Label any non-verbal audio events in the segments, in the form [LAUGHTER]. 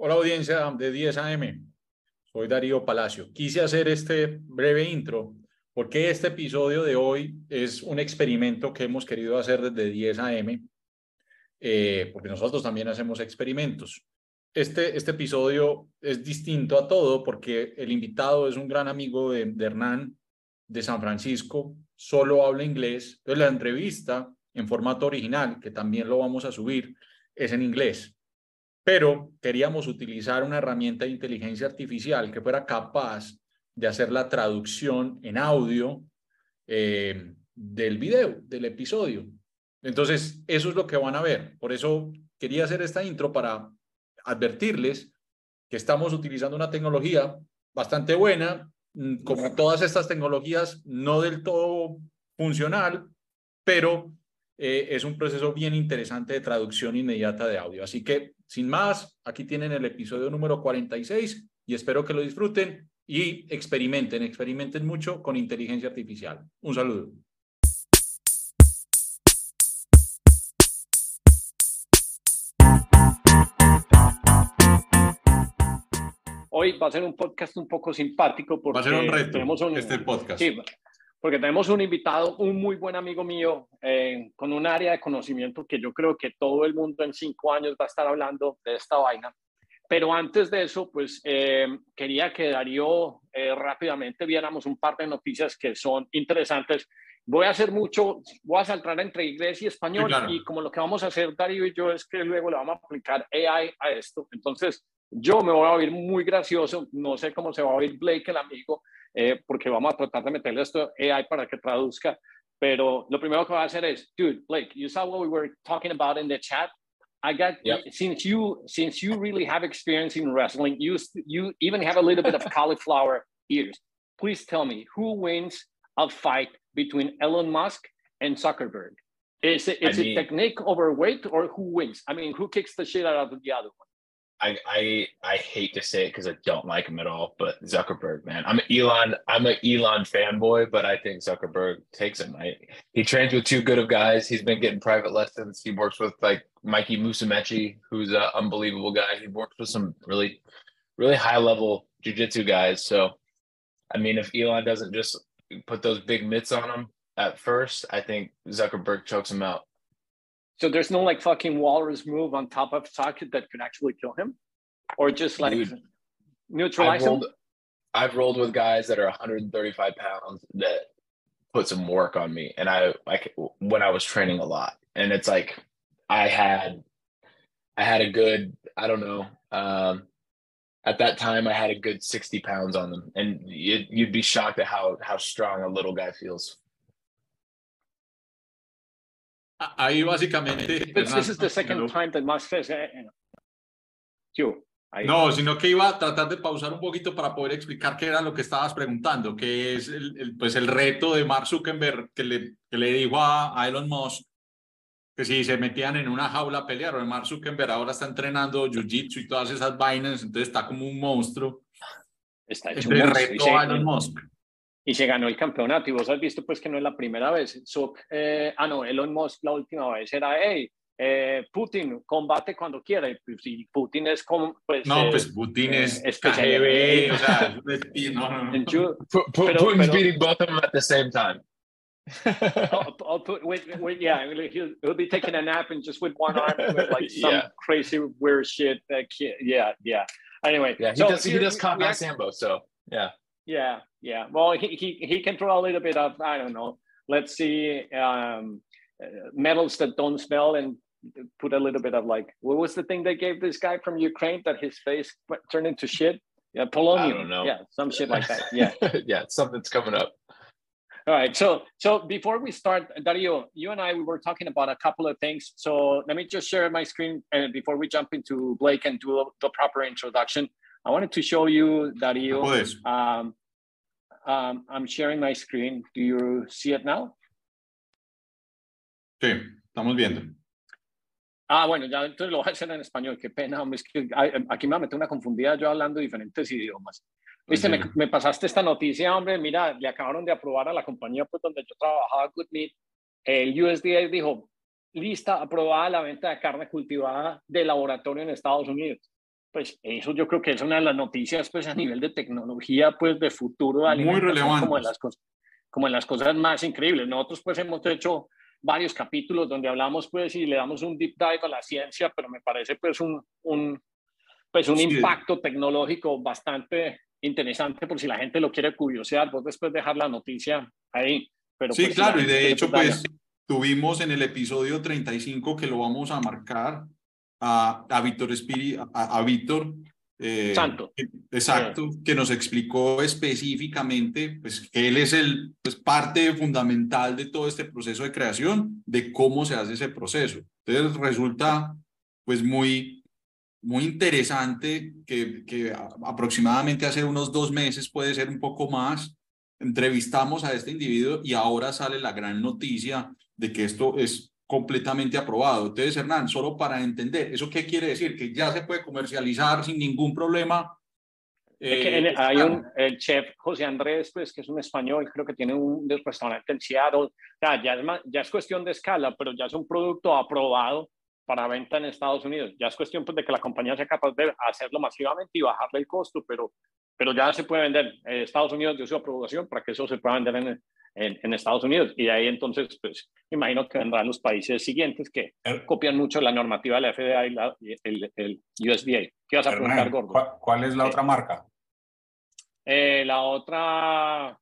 Hola audiencia de 10 AM, soy Darío Palacio. Quise hacer este breve intro porque este episodio de hoy es un experimento que hemos querido hacer desde 10 AM, eh, porque nosotros también hacemos experimentos. Este, este episodio es distinto a todo porque el invitado es un gran amigo de, de Hernán de San Francisco, solo habla inglés, entonces la entrevista en formato original, que también lo vamos a subir, es en inglés. Pero queríamos utilizar una herramienta de inteligencia artificial que fuera capaz de hacer la traducción en audio eh, del video, del episodio. Entonces, eso es lo que van a ver. Por eso quería hacer esta intro para advertirles que estamos utilizando una tecnología bastante buena, mm, como todas estas tecnologías, no del todo funcional, pero eh, es un proceso bien interesante de traducción inmediata de audio. Así que, sin más, aquí tienen el episodio número 46 y espero que lo disfruten y experimenten, experimenten mucho con inteligencia artificial. Un saludo. Hoy va a ser un podcast un poco simpático porque va a ser un reto tenemos un, este podcast. Sí, porque tenemos un invitado, un muy buen amigo mío, eh, con un área de conocimiento que yo creo que todo el mundo en cinco años va a estar hablando de esta vaina. Pero antes de eso, pues eh, quería que Darío eh, rápidamente viéramos un par de noticias que son interesantes. Voy a hacer mucho, voy a saltar entre inglés y español Sí, claro. y como lo que vamos a hacer Darío y yo es que luego le vamos a aplicar AI a esto. Entonces, yo me voy a oír muy gracioso, no sé cómo se va a oír Blake, el amigo, eh, porque vamos a tratar de meterle esto AI para que traduzca. Pero lo primero que voy a hacer es, dude, Blake, you saw what we were talking about in the chat. I got Yep. since you since you really have experience in wrestling, you you even have a little bit of [LAUGHS] cauliflower ears. Please tell me who wins a fight between Elon Musk and Zuckerberg? Is it is I it technique over weight or who wins? I mean, who kicks the shit out of the other one? I I I hate to say it because I don't like him at all, but Zuckerberg, man, I'm an Elon. I'm an Elon fanboy, but I think Zuckerberg takes him. He trains with two good of guys. He's been getting private lessons. He works with like Mikey Musumeci, who's an unbelievable guy. He works with some really, really high level jujitsu guys. So, I mean, if Elon doesn't just put those big mitts on him at first, I think Zuckerberg chokes him out. So there's no like fucking walrus move on top of socket that could actually kill him, or just like Dude, I've neutralize him. rolled, I've rolled with guys that are 135 pounds that put some work on me, and I like when I was training a lot, and it's like I had, I had a good, I don't know, um, at that time I had a good 60 pounds on them, and you'd, you'd be shocked at how how strong a little guy feels. Ahí básicamente... This, this is the Hernán, second time that Musk says, you. I, No, sino que iba a tratar de pausar un poquito para poder explicar qué era lo que estabas preguntando, que es el, el, pues el reto de Mark Zuckerberg que le, que le dijo a, a Elon Musk que si se metían en una jaula a pelear, o Mark Zuckerberg ahora está entrenando jiu-jitsu y todas esas vainas, entonces está como un monstruo. está hecho un monstruo se- a Elon Musk. Y se ganó el campeonato. Y vos has visto pues que no es la primera vez. Zuck, eh, ah, no, Elon Musk la última vez era, hey, eh, Putin, combate cuando quiera. Y pues, si Putin es como, pues... No, eh, pues Putin eh, es especial- KGB, o sea, es no, no, no. you- Pu- Pu- Pero- Putin's pero- beating both of them at the same time. I'll, I'll put, wait, wait, yeah, he'll, he'll be taking a nap and just with one arm with like [LAUGHS] some Yeah. crazy weird shit. That kid, yeah, yeah. Anyway, Yeah, he so does. He does we- compound we act- sambo. So yeah. Yeah, yeah. Well, he, he he can throw a little bit of I don't know. Let's see, um, uh, metals that don't smell and put a little bit of like what was the thing they gave this guy from Ukraine that his face turned into shit? Yeah, polonium. don't know. Yeah, some shit like that. Yeah. [LAUGHS] yeah, something's coming up. All right. So so before we start, Dario, you and I we were talking about a couple of things. So let me just share my screen and before we jump into Blake and do the proper introduction. I wanted to show you Dario. Puedes. Um, um, I'm sharing my screen. Do you see it now? Sí, estamos viendo. Ah, bueno, ya entonces lo voy a hacer en español. Qué pena, hombre, es que ay, aquí me mete una confundida yo hablando diferentes idiomas. Viste, me, me pasaste esta noticia, hombre. Mira, le acabaron de aprobar a la compañía pues, donde yo trabajaba, Good Meat. El USDA dijo, lista, aprobada la venta de carne cultivada de laboratorio en Estados Unidos. Pues eso yo creo que es una de las noticias pues a nivel de tecnología pues de futuro de muy relevante como en las cosas como en las cosas más increíbles. Nosotros pues hemos hecho varios capítulos donde hablamos pues y le damos un deep dive a la ciencia pero me parece pues un, un pues un impacto tecnológico bastante interesante por si la gente lo quiere curiosear. Vos después dejar la noticia ahí pero sí pues, claro y de hecho pues tuvimos en el episodio 35 que lo vamos a marcar a, a Víctor Espiri, a, Víctor eh, Santo. Exacto, que nos explicó específicamente pues, él es el, pues, parte fundamental de todo este proceso de creación, de cómo se hace ese proceso. Entonces resulta pues muy, muy interesante que, que aproximadamente hace unos dos meses, puede ser un poco más, entrevistamos a este individuo y ahora sale la gran noticia de que esto es completamente aprobado. Entonces, Hernán, solo para entender, ¿eso qué quiere decir? Que ya se puede comercializar sin ningún problema. Eh, hay un, el chef José Andrés, pues, que es un español, creo que tiene un restaurante en Seattle. Ya, ya, es ya es cuestión de escala, pero ya es un producto aprobado para venta en Estados Unidos. Ya es cuestión pues, de que la compañía sea capaz de hacerlo masivamente y bajarle el costo, pero, pero ya se puede vender. en Estados Unidos dio su aprobación para que eso se pueda vender en, en, Estados Unidos. Y de ahí entonces, pues, imagino que vendrán los países siguientes que copian mucho la normativa de la FDA y la, el, el, USDA. ¿Qué vas a preguntar, Gordo? ¿Cuál, es la eh, otra marca? Eh, la otra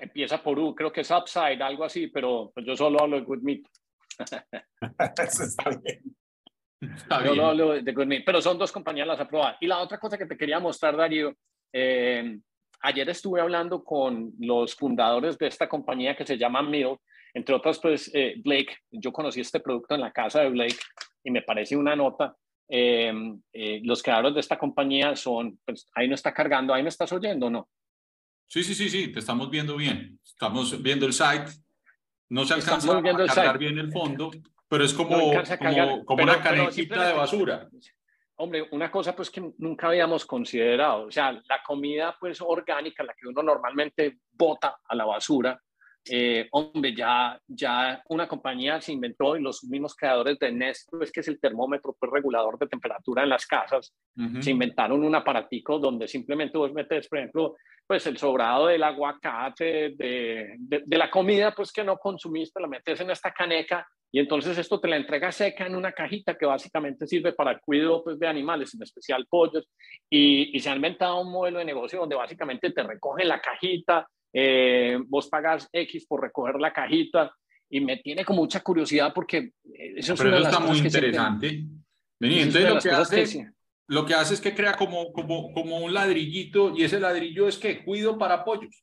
empieza por U, creo que es Upside, algo así, pero pues, yo solo hablo de Good Meat. [LAUGHS] Eso está bien. Good Meat, pero son dos compañías las aprobadas. Y la otra cosa que te quería mostrar, Darío, eh, ayer estuve hablando con los fundadores de esta compañía que se llama Mill, entre otras, pues eh, Blake, yo conocí este producto en la casa de Blake y me parece una nota. Eh, eh, los creadores de esta compañía son, pues ahí no está cargando, ahí me estás oyendo, ¿no? Sí, sí, sí, sí, te estamos viendo bien. Estamos viendo el site. No se alcanza a cargar bien el fondo, pero es como, como, como una canejita de basura. Hombre, una cosa pues que nunca habíamos considerado, o sea, la comida pues orgánica, la que uno normalmente bota a la basura, eh, hombre, ya, ya una compañía se inventó y los mismos creadores de Nest, pues que es el termómetro pues, regulador de temperatura en las casas, se inventaron un aparatico donde simplemente vos metes, por ejemplo, pues el sobrado del aguacate, de, de, de la comida pues que no consumiste, la metes en esta caneca y entonces esto te la entrega seca en una cajita que básicamente sirve para el cuidado pues, de animales, en especial pollos. Y, y, se ha inventado un modelo de negocio donde básicamente te recogen la cajita, eh, vos pagas X por recoger la cajita. Y me tiene con mucha curiosidad porque eso es Pero eso está muy interesante. Vení, entonces lo que, hace, lo que hace es que crea como, como, como un ladrillito y ese ladrillo es que cuido para pollos.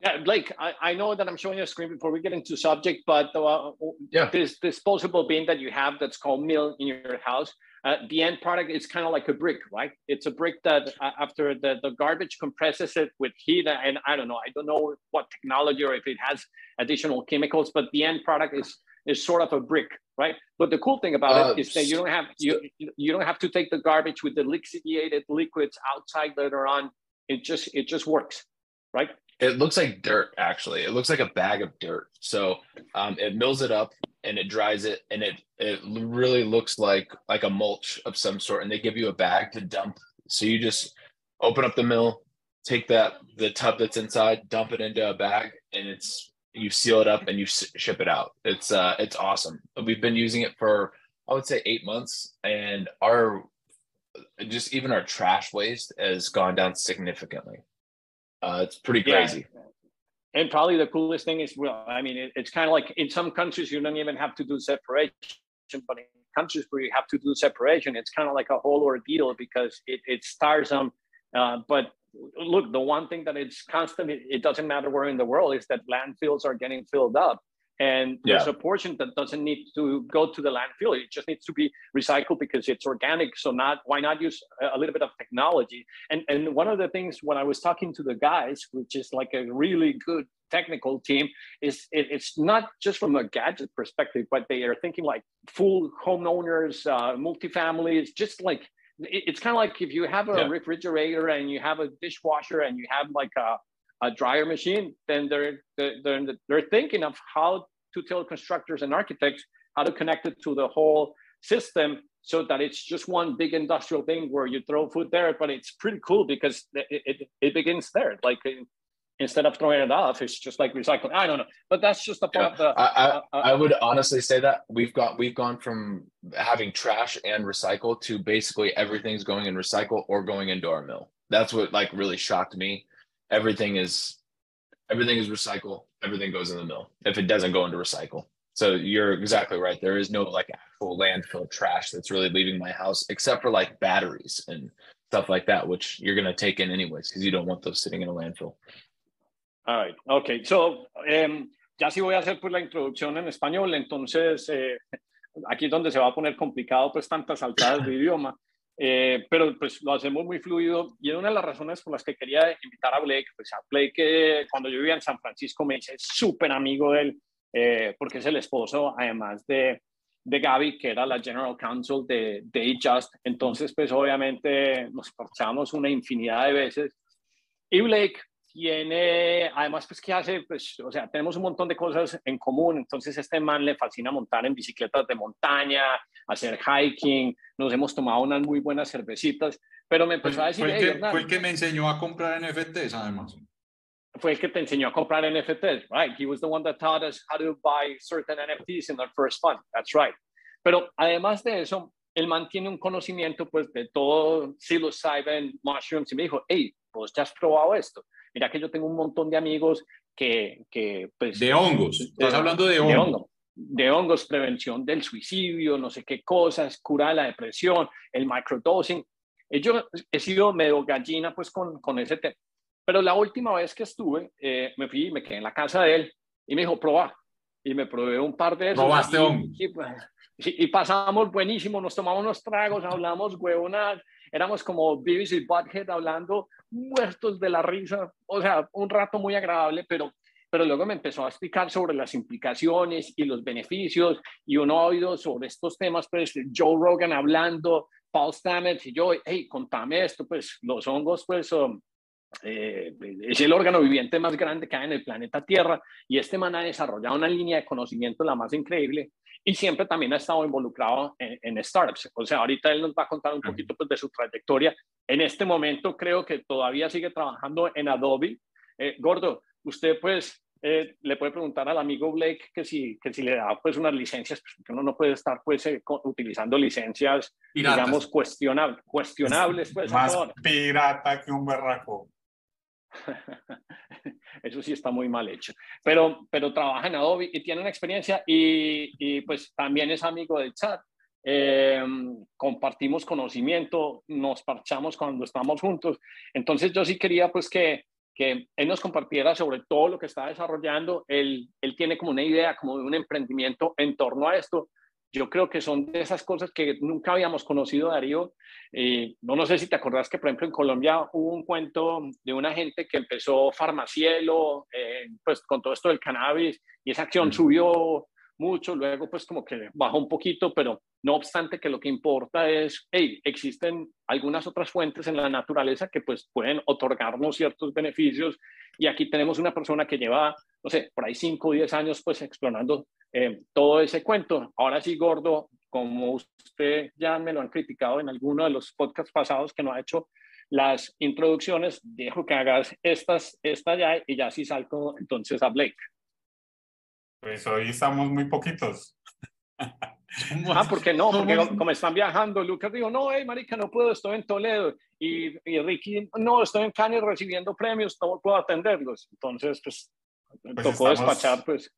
Yeah, Blake, I, I know that I'm showing you a screen before we get into subject, but uh, yeah. this disposable bin that you have that's called Mill in your house, uh, the end product is kind of like a brick, right? It's a brick that uh, after the, the garbage compresses it with heat, and I don't know, I don't know what technology or if it has additional chemicals, but the end product is is sort of a brick, right? But the cool thing about uh, it is that you don't have you you don't have to take the garbage with the lixiviated liquids outside later on. It just it just works, right? It looks like dirt, actually. It looks like a bag of dirt. So um, it mills it up and it dries it, and it it really looks like like a mulch of some sort. And they give you a bag to dump. So you just open up the mill, take that the tub that's inside, dump it into a bag, and it's you seal it up and you ship it out. It's uh it's awesome. We've been using it for I would say eight months, and our just even our trash waste has gone down significantly. Uh, it's pretty crazy. Yeah. And probably the coolest thing is, well, I mean, it, it's kind of like in some countries you don't even have to do separation, but in countries where you have to do separation, it's kind of like a whole ordeal because it, it's tiresome. Uh, but look, the one thing that it's constant, it, it doesn't matter where in the world, is that landfills are getting filled up and there's a portion that doesn't need to go to the landfill. It just needs to be recycled because it's organic. So not why not use a little bit of technology? And and one of the things when i was talking to the guys which is like a really good technical team is it, it's not just from a gadget perspective but they are thinking like full homeowners uh, multifamilies just like it's kind of like if you have a yeah. refrigerator and you have a dishwasher and you have like a a dryer machine, then they're, they're, they're thinking of how to tell constructors and architects how to connect it to the whole system so that it's just one big industrial thing where you throw food there. But it's pretty cool because it, it, it begins there. Like instead of throwing it off, it's just like recycling. I don't know, but that's just a part Yeah. of the. I, I, uh, uh, I would honestly say that we've got we've gone from having trash and recycle to basically everything's going in recycle or going into our mill. That's what like really shocked me. Everything is everything is recycle. Everything goes in the mill if it doesn't go into recycle. So you're exactly right. There is no like actual landfill trash that's really leaving my house except for like batteries and stuff like that, which you're gonna take in anyways because you don't want those sitting in a landfill. All right, okay. So, em, ya sí voy a hacer pues la introducción en español, entonces eh, aquí es donde se va a poner complicado pues tantas saltadas de idioma, eh, pero pues lo hacemos muy fluido. Y una de las razones por las que quería invitar a Blake, pues a Blake cuando yo vivía en San Francisco me hice súper amigo de él, eh, porque es el esposo además de, de Gaby, que era la General Counsel de, de Just, entonces pues obviamente nos parchamos una infinidad de veces. Y Blake tiene, además, pues, ¿qué hace? Pues, o sea, tenemos un montón de cosas en común. Entonces, este man le fascina montar en bicicletas de montaña, hacer hiking. Nos hemos tomado unas muy buenas cervecitas, pero me empezó a decir, fue el "Hey, que, Hernán", fue el que me enseñó a comprar NFTs, además. fue el que te enseñó a comprar NFTs, right? He was the one that taught us how to buy certain NFTs in our first fund. That's right. Pero además de eso, el man tiene un conocimiento, pues, de todo psilocybin, mushrooms, y me dijo, hey, vos ya has probado esto. Mira que yo tengo un montón de amigos que, que pues... De hongos. Estás hablando de de hongos. hongo, de hongos, prevención del suicidio, no sé qué cosas, cura de la depresión, el microdosing. Y Yo he sido medio gallina pues con, con ese tema. Pero la última vez que estuve, eh, me fui y me quedé en la casa de él y me dijo, proba. Y me probé un par de esos. ¿Probaste y, hongos? y, pues, y- y pasamos buenísimo, nos tomamos unos tragos, hablamos huevonas, éramos como Beavis y Butthead hablando muertos de la risa, o sea, un rato muy agradable, pero, pero luego me empezó a explicar sobre las implicaciones y los beneficios, y uno ha oído sobre estos temas, pues Joe Rogan hablando, Paul Stamets y yo, hey, contame esto, pues los hongos, pues um, eh, es el órgano viviente más grande que hay en el planeta Tierra, y este man ha desarrollado una línea de conocimiento la más increíble, y siempre también ha estado involucrado en, en startups. O sea, ahorita él nos va a contar un poquito pues, de su trayectoria. En este momento creo que todavía sigue trabajando en Adobe. Eh, Gordo, usted pues eh, le puede preguntar al amigo Blake que si, que si le da pues unas licencias, pues, porque uno no puede estar pues eh, utilizando licencias, Piratas. digamos, cuestionables, cuestionables pues. Más pirata que un berraco. [LAUGHS] Eso sí está muy mal hecho. Pero, pero trabaja en Adobe y tiene una experiencia y, pues también es amigo del chat. Eh, compartimos conocimiento, nos parchamos cuando estamos juntos. Entonces yo sí quería pues que, que él nos compartiera sobre todo lo que está desarrollando. Él, él tiene como una idea, como de un emprendimiento en torno a esto. Yo creo que son de esas cosas que nunca habíamos conocido, Darío. Eh, no, no sé si te acordás que, por ejemplo, en Colombia hubo un cuento de una gente que empezó Farmacielo, eh, pues con todo esto del cannabis, y esa acción subió mucho, luego pues como que bajó un poquito, pero no obstante que lo que importa es, hey, existen algunas otras fuentes en la naturaleza que pues pueden otorgarnos ciertos beneficios, y aquí tenemos una persona que lleva, no sé, por ahí 5 o 10 años pues explorando eh, todo ese cuento. Ahora sí, Gordo, como usted ya me lo han criticado en alguno de los podcasts pasados que no ha hecho las introducciones, dejo que hagas estas, esta ya y ya sí salgo entonces a Blake. Pues hoy estamos muy poquitos. [LAUGHS] Ah, ¿por qué no? Porque como están viajando, Lucas dijo, no, hey, marica, no puedo, estoy en Toledo. Y, y Ricky, no, estoy en Cannes recibiendo premios, no puedo atenderlos. Entonces, pues, tocó estamos- despachar, pues.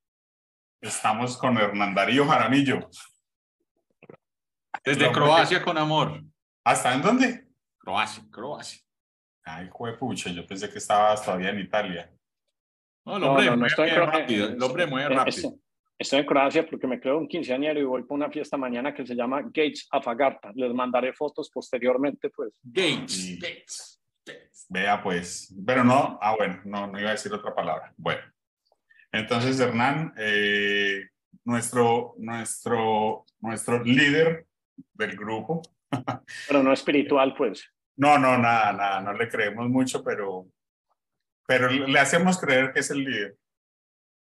Estamos con Hernán Darío Jaramillo. Desde No, Croacia con amor. ¿Hasta en dónde? Croacia, Croacia. Ay, juepucha, yo pensé que estabas todavía en Italia. No, el No, hombre no, no estoy en rápido. El hombre mueve Eh, rápido. Estoy, estoy en Croacia porque me creo un quinceañero y voy para una fiesta mañana que se llama Gates Afagarta. Les mandaré fotos posteriormente, pues. Gates, Gates. Vea, pues. Pero no, ah, bueno, no, no iba a decir otra palabra. Bueno. Entonces, Hernán, eh, nuestro, nuestro, nuestro líder del grupo. [LAUGHS] Pero no espiritual, pues. No, no, nada, nada, no le creemos mucho, pero, pero le hacemos creer que es el líder.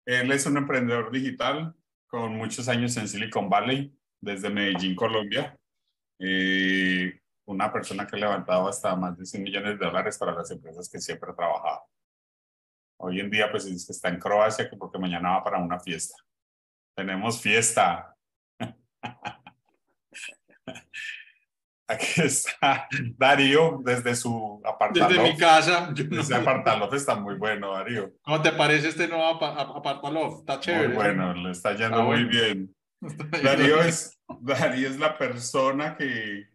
Él es un emprendedor digital con muchos años en Silicon Valley, desde Medellín, Colombia. y una persona que ha levantado hasta más de 100 millones de dólares para las empresas que siempre ha trabajado. Hoy en día, pues está en Croacia porque mañana va para una fiesta. Tenemos fiesta. [LAUGHS] [LAUGHS] Aquí está Darío desde su apartamento. Desde mi casa. Ese apartalof está muy bueno, Darío. ¿Cómo te parece este nuevo apartalof? Está chévere. Muy bueno, le está yendo muy bien. [LAUGHS] Darío es, Darío es la persona que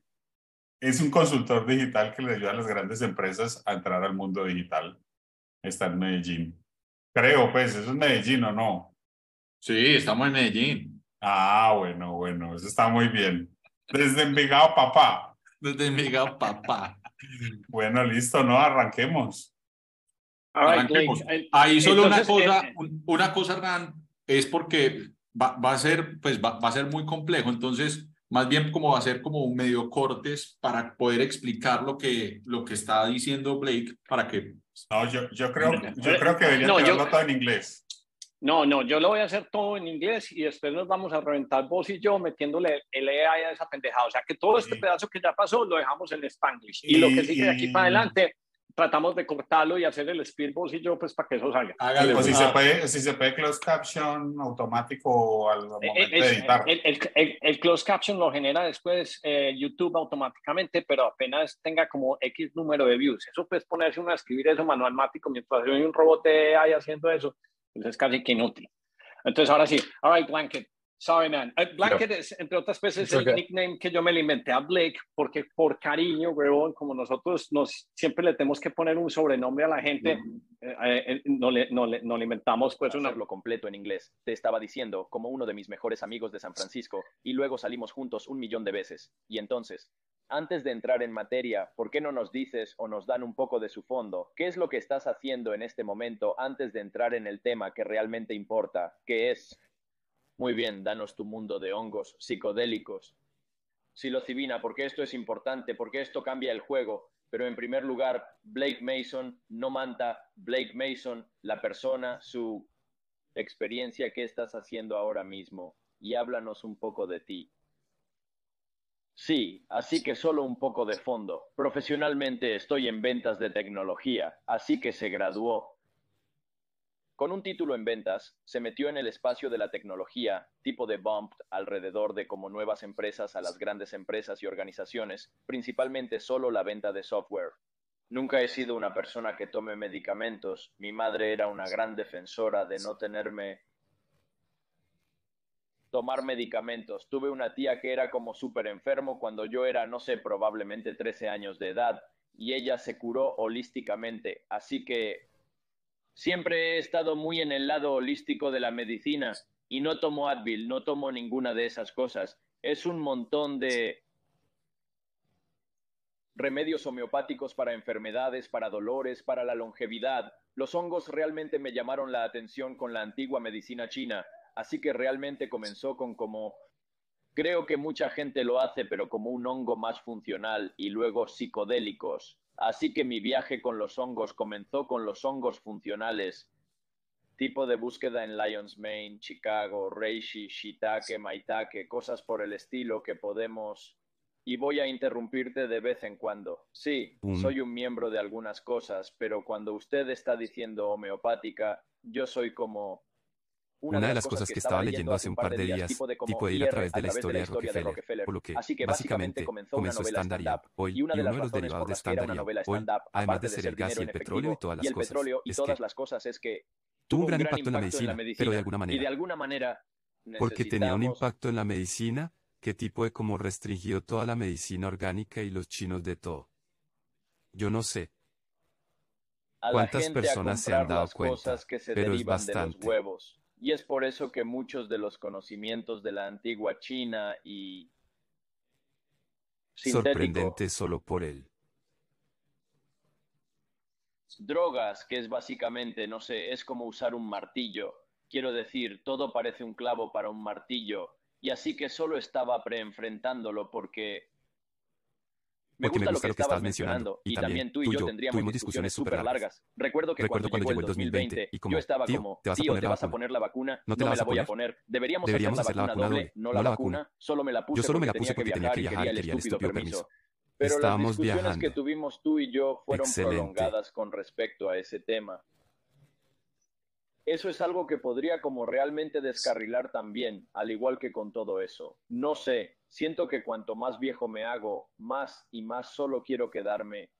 es un consultor digital que le ayuda a las grandes empresas a entrar al mundo digital. Está en Medellín. Creo, pues, ¿eso es Medellín o no? Sí, estamos en Medellín. Ah, bueno, bueno, eso está muy bien. Desde Envigado, papá. Desde Envigado, papá. bueno, listo, ¿no? Arranquemos. Arranquemos. Ahí solo una cosa, eh, una cosa, Hernán, es porque va, va a ser, pues va, va, a ser muy complejo. Entonces, más bien como va a ser como un medio cortes para poder explicar lo que, lo que está diciendo Blake para que... No, yo, yo creo, yo creo que debería no, todo en inglés. No, no, yo lo voy a hacer todo en inglés y después nos vamos a reventar vos y yo metiéndole el AI a esa pendejada. O sea que todo este pedazo que ya pasó lo dejamos en Spanglish. Y, y lo que sigue de aquí para adelante tratamos de cortarlo y hacer el speed vos y yo pues para que eso salga. Hágale, pues, si, se puede, si se puede close caption automático al eh, momento de editar. El, el, el, close caption lo genera después eh, YouTube automáticamente, pero apenas tenga como X número de views. Eso puedes ponerse uno a escribir eso manualmático mientras hay un robot de AI haciendo eso pues es casi que inútil. Entonces, ahora sí, all right, Blanket. Sorry, man. Uh, Blanket es, entre otras veces, el nickname que yo me inventé a Blake, porque por cariño, huevón, como nosotros nos siempre le tenemos que poner un sobrenombre a la gente, eh, eh, no, le, no, le, no le inventamos pues una... lo completo en inglés. Te estaba diciendo como uno de mis mejores amigos de San Francisco y luego salimos juntos un millón de veces. Y entonces, antes de entrar en materia, ¿por qué no nos dices o nos dan un poco de su fondo? ¿Qué es lo que estás haciendo en este momento antes de entrar en el tema que realmente importa, que es... Muy bien, danos tu mundo de hongos psicodélicos. Silocibina, porque esto es importante, porque esto cambia el juego. Pero en primer lugar, Blake Mason, no manta, Blake Mason, la persona, su experiencia, ¿qué estás haciendo ahora mismo? Y háblanos un poco de ti. Sí, así que solo un poco de fondo. Profesionalmente estoy en ventas de tecnología, así que se graduó. Con un título en ventas, se metió en el espacio de la tecnología, tipo de bump, alrededor de como nuevas empresas a las grandes empresas y organizaciones, principalmente solo la venta de software. Nunca he sido una persona que tome medicamentos. Mi madre era una gran defensora de no tenerme tomar medicamentos. Tuve una tía que era como súper enfermo cuando yo era, no sé, probablemente 13 años de edad y ella se curó holísticamente. Así que siempre he estado muy en el lado holístico de la medicina y no tomo Advil, no tomo ninguna de esas cosas. Es un montón de remedios homeopáticos para enfermedades, para dolores, para la longevidad. Los hongos realmente me llamaron la atención con la antigua medicina china Así que realmente comenzó con como, creo que mucha gente lo hace, pero como un hongo más funcional y luego psicodélicos. Así que mi viaje con los hongos comenzó con los hongos funcionales, tipo de búsqueda en Lions Mane, Chicago, Reishi, Shiitake, Maitake, cosas por el estilo que podemos y voy a interrumpirte de vez en cuando. Sí, soy un miembro de algunas cosas, pero cuando usted está diciendo homeopática, yo soy como una, de las cosas que estaba leyendo hace un par de días, tipo de, ir a través de la historia de Rockefeller, por lo que básicamente comenzó Standard Up hoy y uno de los derivados de Standard hoy, además de ser el gas y el petróleo y todas las cosas, es que tuvo un gran impacto en la medicina, pero de alguna manera. Porque tenía un impacto en la medicina, qué tipo de cómo restringió toda la medicina orgánica y los chinos de todo. Yo no sé. ¿Cuántas personas se han dado cuenta? Pero es bastante. Y es por eso que muchos de los conocimientos de la antigua China y... Sorprendente solo por él. Drogas, que es básicamente, no sé, es como usar un martillo. Quiero decir, todo parece un clavo para un martillo. Y así que solo estaba preenfrentándolo porque Me gusta, lo que, estabas mencionando. Y, también tú y yo tendríamos discusiones súper largas. Recuerdo que cuando, llegó el 2020, y como, yo estaba como, tío, ¿te vas a poner la vacuna? No, te la, voy a poner. Deberíamos, hacer la vacuna doble, no la vacuna. Solo me la puse yo solo me la puse porque tenía que viajar y quería el estúpido permiso. Pero las discusiones que tuvimos tú y yo fueron prolongadas con respecto a ese tema. Eso es algo que podría como realmente descarrilar también, al igual que con todo eso. No sé, siento que cuanto más viejo me hago, más y más solo quiero quedarme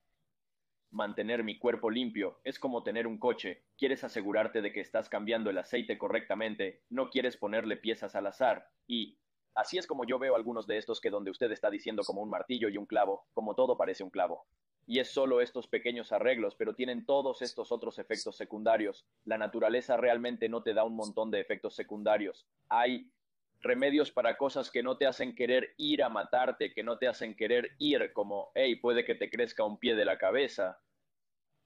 mantener mi cuerpo limpio. Es como tener un coche. Quieres asegurarte de que estás cambiando el aceite correctamente, no quieres ponerle piezas al azar. Y así es como yo veo algunos de estos que donde usted está diciendo como un martillo y un clavo, como todo parece un clavo y es solo estos pequeños arreglos, pero tienen todos estos otros efectos secundarios. La naturaleza realmente no te da un montón de efectos secundarios. Hay remedios para cosas que no te hacen querer ir a matarte, que no te hacen querer ir como, hey, puede que te crezca un pie de la cabeza,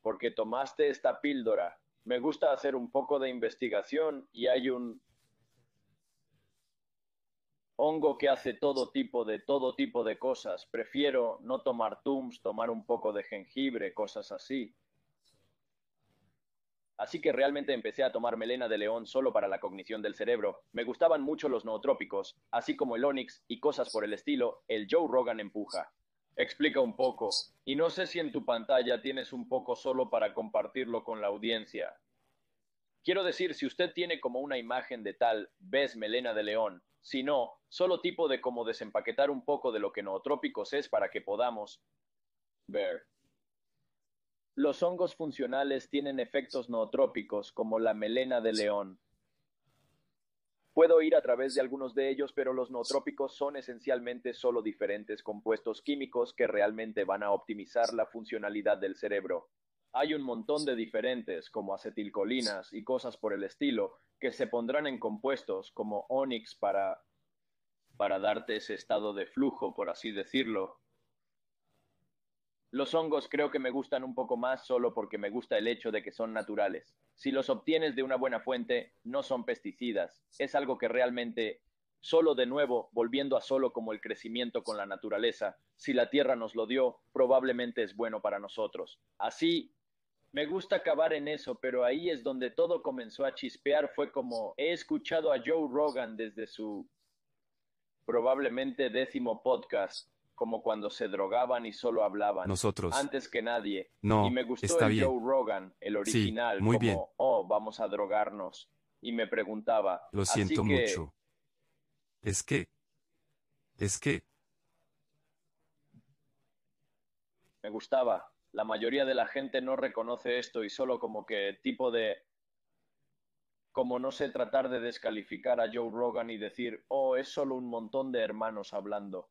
porque tomaste esta píldora. Me gusta hacer un poco de investigación y hay un hongo que hace todo tipo de todo tipo de cosas. Prefiero no tomar tums, tomar un poco de jengibre, cosas así. Así que realmente empecé a tomar melena de león solo para la cognición del cerebro. Me gustaban mucho los nootrópicos, así como el Onyx y cosas por el estilo. El Joe Rogan empuja. Explica un poco. Y no sé si en tu pantalla tienes un poco solo para compartirlo con la audiencia. Quiero decir, si usted tiene como una imagen de tal, ves melena de león, sino solo tipo de cómo desempaquetar un poco de lo que nootrópicos es para que podamos ver. Los hongos funcionales tienen efectos nootrópicos como la melena de león. Puedo ir a través de algunos de ellos, pero los nootrópicos son esencialmente solo diferentes compuestos químicos que realmente van a optimizar la funcionalidad del cerebro. Hay un montón de diferentes, como acetilcolinas y cosas por el estilo, que se pondrán en compuestos como Onyx para, para darte ese estado de flujo, por así decirlo. Los hongos creo que me gustan un poco más solo porque me gusta el hecho de que son naturales. Si los obtienes de una buena fuente, no son pesticidas. Es algo que realmente, solo de nuevo, volviendo a solo como el crecimiento con la naturaleza, si la tierra nos lo dio, probablemente es bueno para nosotros. Así, me gusta acabar en eso, pero ahí es donde todo comenzó a chispear. Fue como he escuchado a Joe Rogan desde su probablemente décimo podcast, como cuando se drogaban y solo hablaban. Nosotros. Antes que nadie. No. Y me gustó el Joe Rogan, el original, muy como, bien. oh, vamos a drogarnos. Y me preguntaba. Lo siento mucho. Es que. Es que. Me gustaba la mayoría de la gente no reconoce esto y solo como que tipo de como no sé tratar de descalificar a Joe Rogan y decir, oh, es solo un montón de hermanos hablando.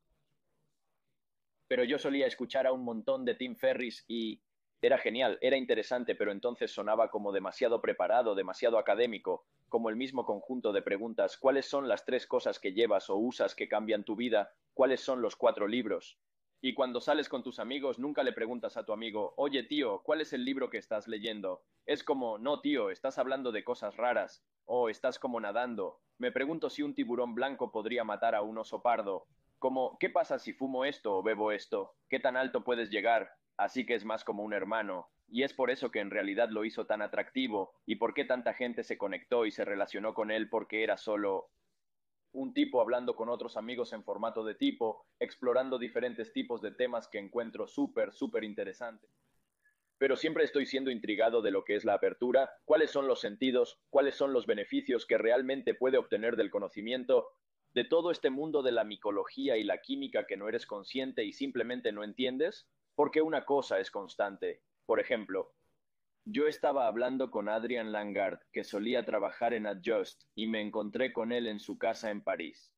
Pero yo solía escuchar a un montón de Tim Ferris y era genial, era interesante, pero entonces sonaba como demasiado preparado, demasiado académico, como el mismo conjunto de preguntas, ¿cuáles son las tres cosas que llevas o usas que cambian tu vida? ¿Cuáles son los cuatro libros? Y cuando sales con tus amigos, nunca le preguntas a tu amigo, oye tío, ¿cuál es el libro que estás leyendo? Es como, no tío, estás hablando de cosas raras, o estás como nadando. Me pregunto si un tiburón blanco podría matar a un oso pardo. Como, ¿qué pasa si fumo esto o bebo esto? ¿Qué tan alto puedes llegar? Así que es más como un hermano. Y es por eso que en realidad lo hizo tan atractivo, y por qué tanta gente se conectó y se relacionó con él porque era solo un tipo hablando con otros amigos en formato de tipo, explorando diferentes tipos de temas que encuentro súper, súper interesantes. Pero siempre estoy siendo intrigado de lo que es la apertura, cuáles son los sentidos, cuáles son los beneficios que realmente puede obtener del conocimiento, de todo este mundo de la micología y la química que no eres consciente y simplemente no entiendes, porque una cosa es constante. Por ejemplo, yo estaba hablando con Adrian Langard, que solía trabajar en Adjust, y me encontré con él en su casa en París.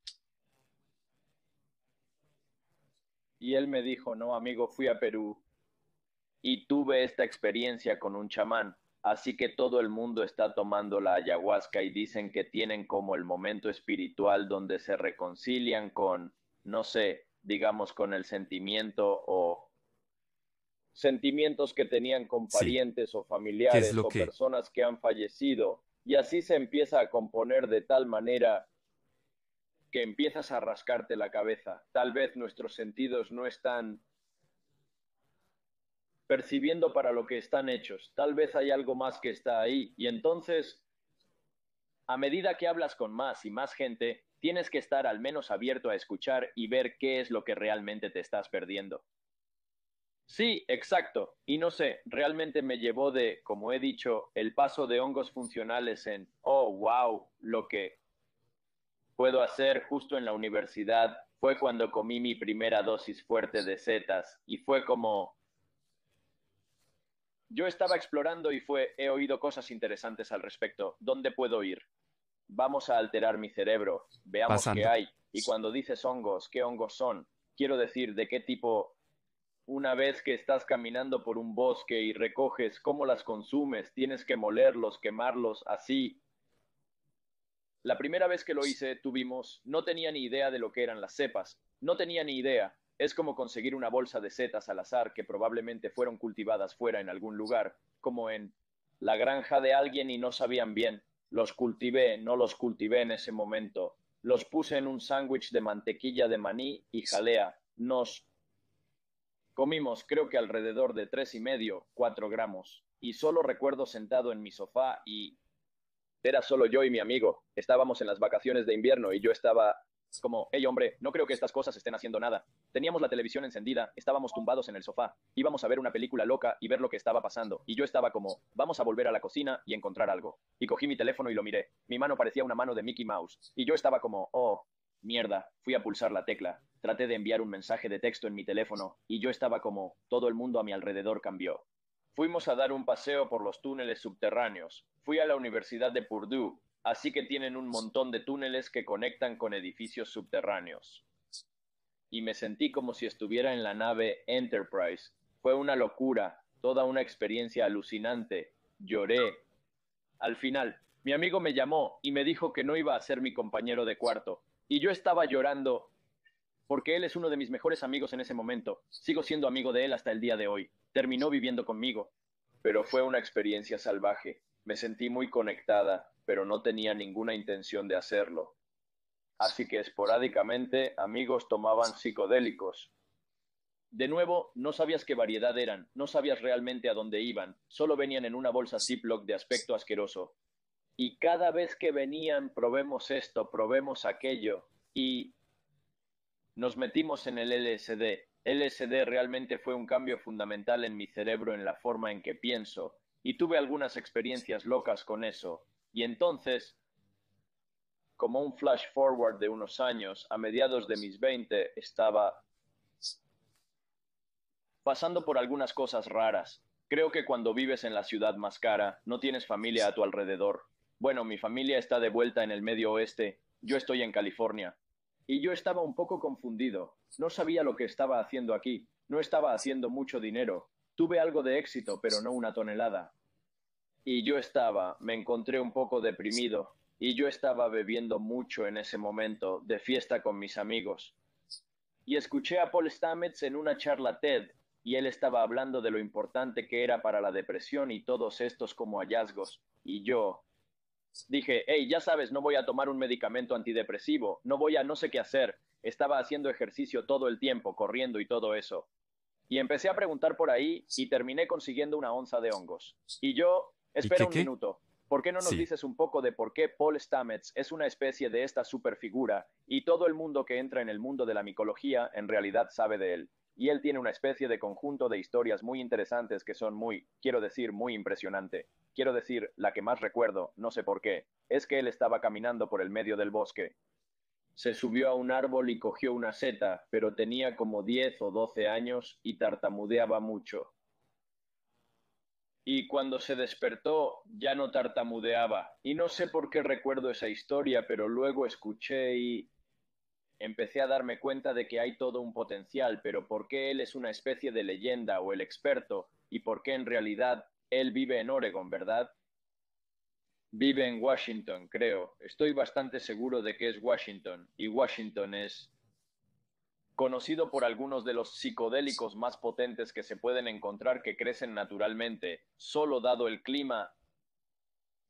Y él me dijo, no, amigo, fui a Perú y tuve esta experiencia con un chamán. Así que todo el mundo está tomando la ayahuasca y dicen que tienen como el momento espiritual donde se reconcilian con, no sé, digamos, con el sentimiento o sentimientos que tenían con parientes o familiares o personas que han fallecido. Y así se empieza a componer de tal manera que empiezas a rascarte la cabeza. Tal vez nuestros sentidos no están percibiendo para lo que están hechos. Tal vez hay algo más que está ahí. Y entonces, a medida que hablas con más y más gente, tienes que estar al menos abierto a escuchar y ver qué es lo que realmente te estás perdiendo. Sí, exacto. Y no sé, realmente me llevó de, como he dicho, el paso de hongos funcionales en, oh, wow, lo que puedo hacer justo en la universidad fue cuando comí mi primera dosis fuerte de setas y fue como... Yo estaba explorando y fue, he oído cosas interesantes al respecto. ¿Dónde puedo ir? Vamos a alterar mi cerebro, veamos qué hay. Y cuando dices hongos, ¿qué hongos son? Quiero decir, ¿de qué tipo una vez que estás caminando por un bosque y recoges cómo las consumes, tienes que molerlos, quemarlos, así. La primera vez que lo hice, tuvimos, no tenía ni idea de lo que eran las cepas, no tenía ni idea. Es como conseguir una bolsa de setas al azar que probablemente fueron cultivadas fuera en algún lugar, como en la granja de alguien y no sabían bien. Los cultivé, no los cultivé en ese momento. Los puse en un sándwich de mantequilla de maní y jalea. Nos Comimos creo que alrededor de tres y medio, cuatro gramos, y solo recuerdo sentado en mi sofá y era solo yo y mi amigo. Estábamos en las vacaciones de invierno y yo estaba como, hey hombre, no creo que estas cosas estén haciendo nada. Teníamos la televisión encendida, estábamos tumbados en el sofá, íbamos a ver una película loca y ver lo que estaba pasando, y yo estaba como, vamos a volver a la cocina y encontrar algo. Y cogí mi teléfono y lo miré. Mi mano parecía una mano de Mickey Mouse, y yo estaba como, oh, Mierda, fui a pulsar la tecla. Traté de enviar un mensaje de texto en mi teléfono y yo estaba como, todo el mundo a mi alrededor cambió. Fuimos a dar un paseo por los túneles subterráneos. Fui a la Universidad de Purdue, así que tienen un montón de túneles que conectan con edificios subterráneos. Y me sentí como si estuviera en la nave Enterprise. Fue una locura, toda una experiencia alucinante. Lloré. Al final, mi amigo me llamó y me dijo que no iba a ser mi compañero de cuarto, y yo estaba llorando porque él es uno de mis mejores amigos en ese momento. Sigo siendo amigo de él hasta el día de hoy. Terminó viviendo conmigo. Pero fue una experiencia salvaje. Me sentí muy conectada, pero no tenía ninguna intención de hacerlo. Así que esporádicamente amigos tomaban psicodélicos. De nuevo, no sabías qué variedad eran, no sabías realmente a dónde iban, solo venían en una bolsa Ziploc de aspecto asqueroso y cada vez que venían, probemos esto, probemos aquello, y nos metimos en el LSD. LSD realmente fue un cambio fundamental en mi cerebro, en la forma en que pienso, y tuve algunas experiencias locas con eso. Y entonces, como un flash forward de unos años, a mediados de mis 20, estaba pasando por algunas cosas raras. Creo que cuando vives en la ciudad más cara, no tienes familia a tu alrededor, bueno, mi familia está de vuelta en el medio oeste, yo estoy en California. Y yo estaba un poco confundido. No sabía lo que estaba haciendo aquí. No estaba haciendo mucho dinero. Tuve algo de éxito, pero no una tonelada. Y yo estaba, me encontré un poco deprimido. Y yo estaba bebiendo mucho en ese momento, de fiesta con mis amigos. Y escuché a Paul Stamets en una charla TED, y él estaba hablando de lo importante que era para la depresión y todos estos como hallazgos. Y yo, Dije, hey, ya sabes, no voy a tomar un medicamento antidepresivo, no voy a no sé qué hacer. Estaba haciendo ejercicio todo el tiempo, corriendo y todo eso. Y empecé a preguntar por ahí y terminé consiguiendo una onza de hongos. Y yo, espera un minuto, ¿por qué no nos dices un poco de por qué Paul Stamets es una especie de esta superfigura y todo el mundo que entra en el mundo de la micología en realidad sabe de él? Y él tiene una especie de conjunto de historias muy interesantes que son muy, quiero decir, muy impresionante. Quiero decir, la que más recuerdo, no sé por qué, es que él estaba caminando por el medio del bosque. Se subió a un árbol y cogió una seta, pero tenía como diez o doce años y tartamudeaba mucho. Y cuando se despertó ya no tartamudeaba. Y no sé por qué recuerdo esa historia, pero luego escuché y empecé a darme cuenta de que hay todo un potencial, pero por qué él es una especie de leyenda o el experto y por qué en realidad él vive en Oregon, ¿verdad? Vive en Washington, creo. Estoy bastante seguro de que es Washington. Y Washington es conocido por algunos de los psicodélicos más potentes que se pueden encontrar que crecen naturalmente, solo dado el clima.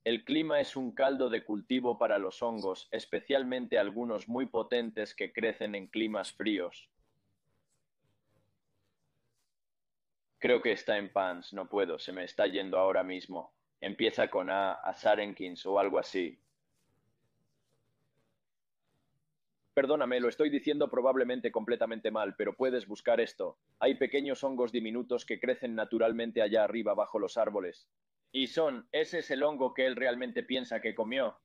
El clima es un caldo de cultivo para los hongos, especialmente algunos muy potentes que crecen en climas fríos. Creo que está en Pans, no puedo, se me está yendo ahora mismo. Empieza con A, a Sarenkins o algo así. Perdóname, lo estoy diciendo probablemente completamente mal, pero puedes buscar esto. Hay pequeños hongos diminutos que crecen naturalmente allá arriba bajo los árboles. Y son, ese es el hongo que él realmente piensa que comió.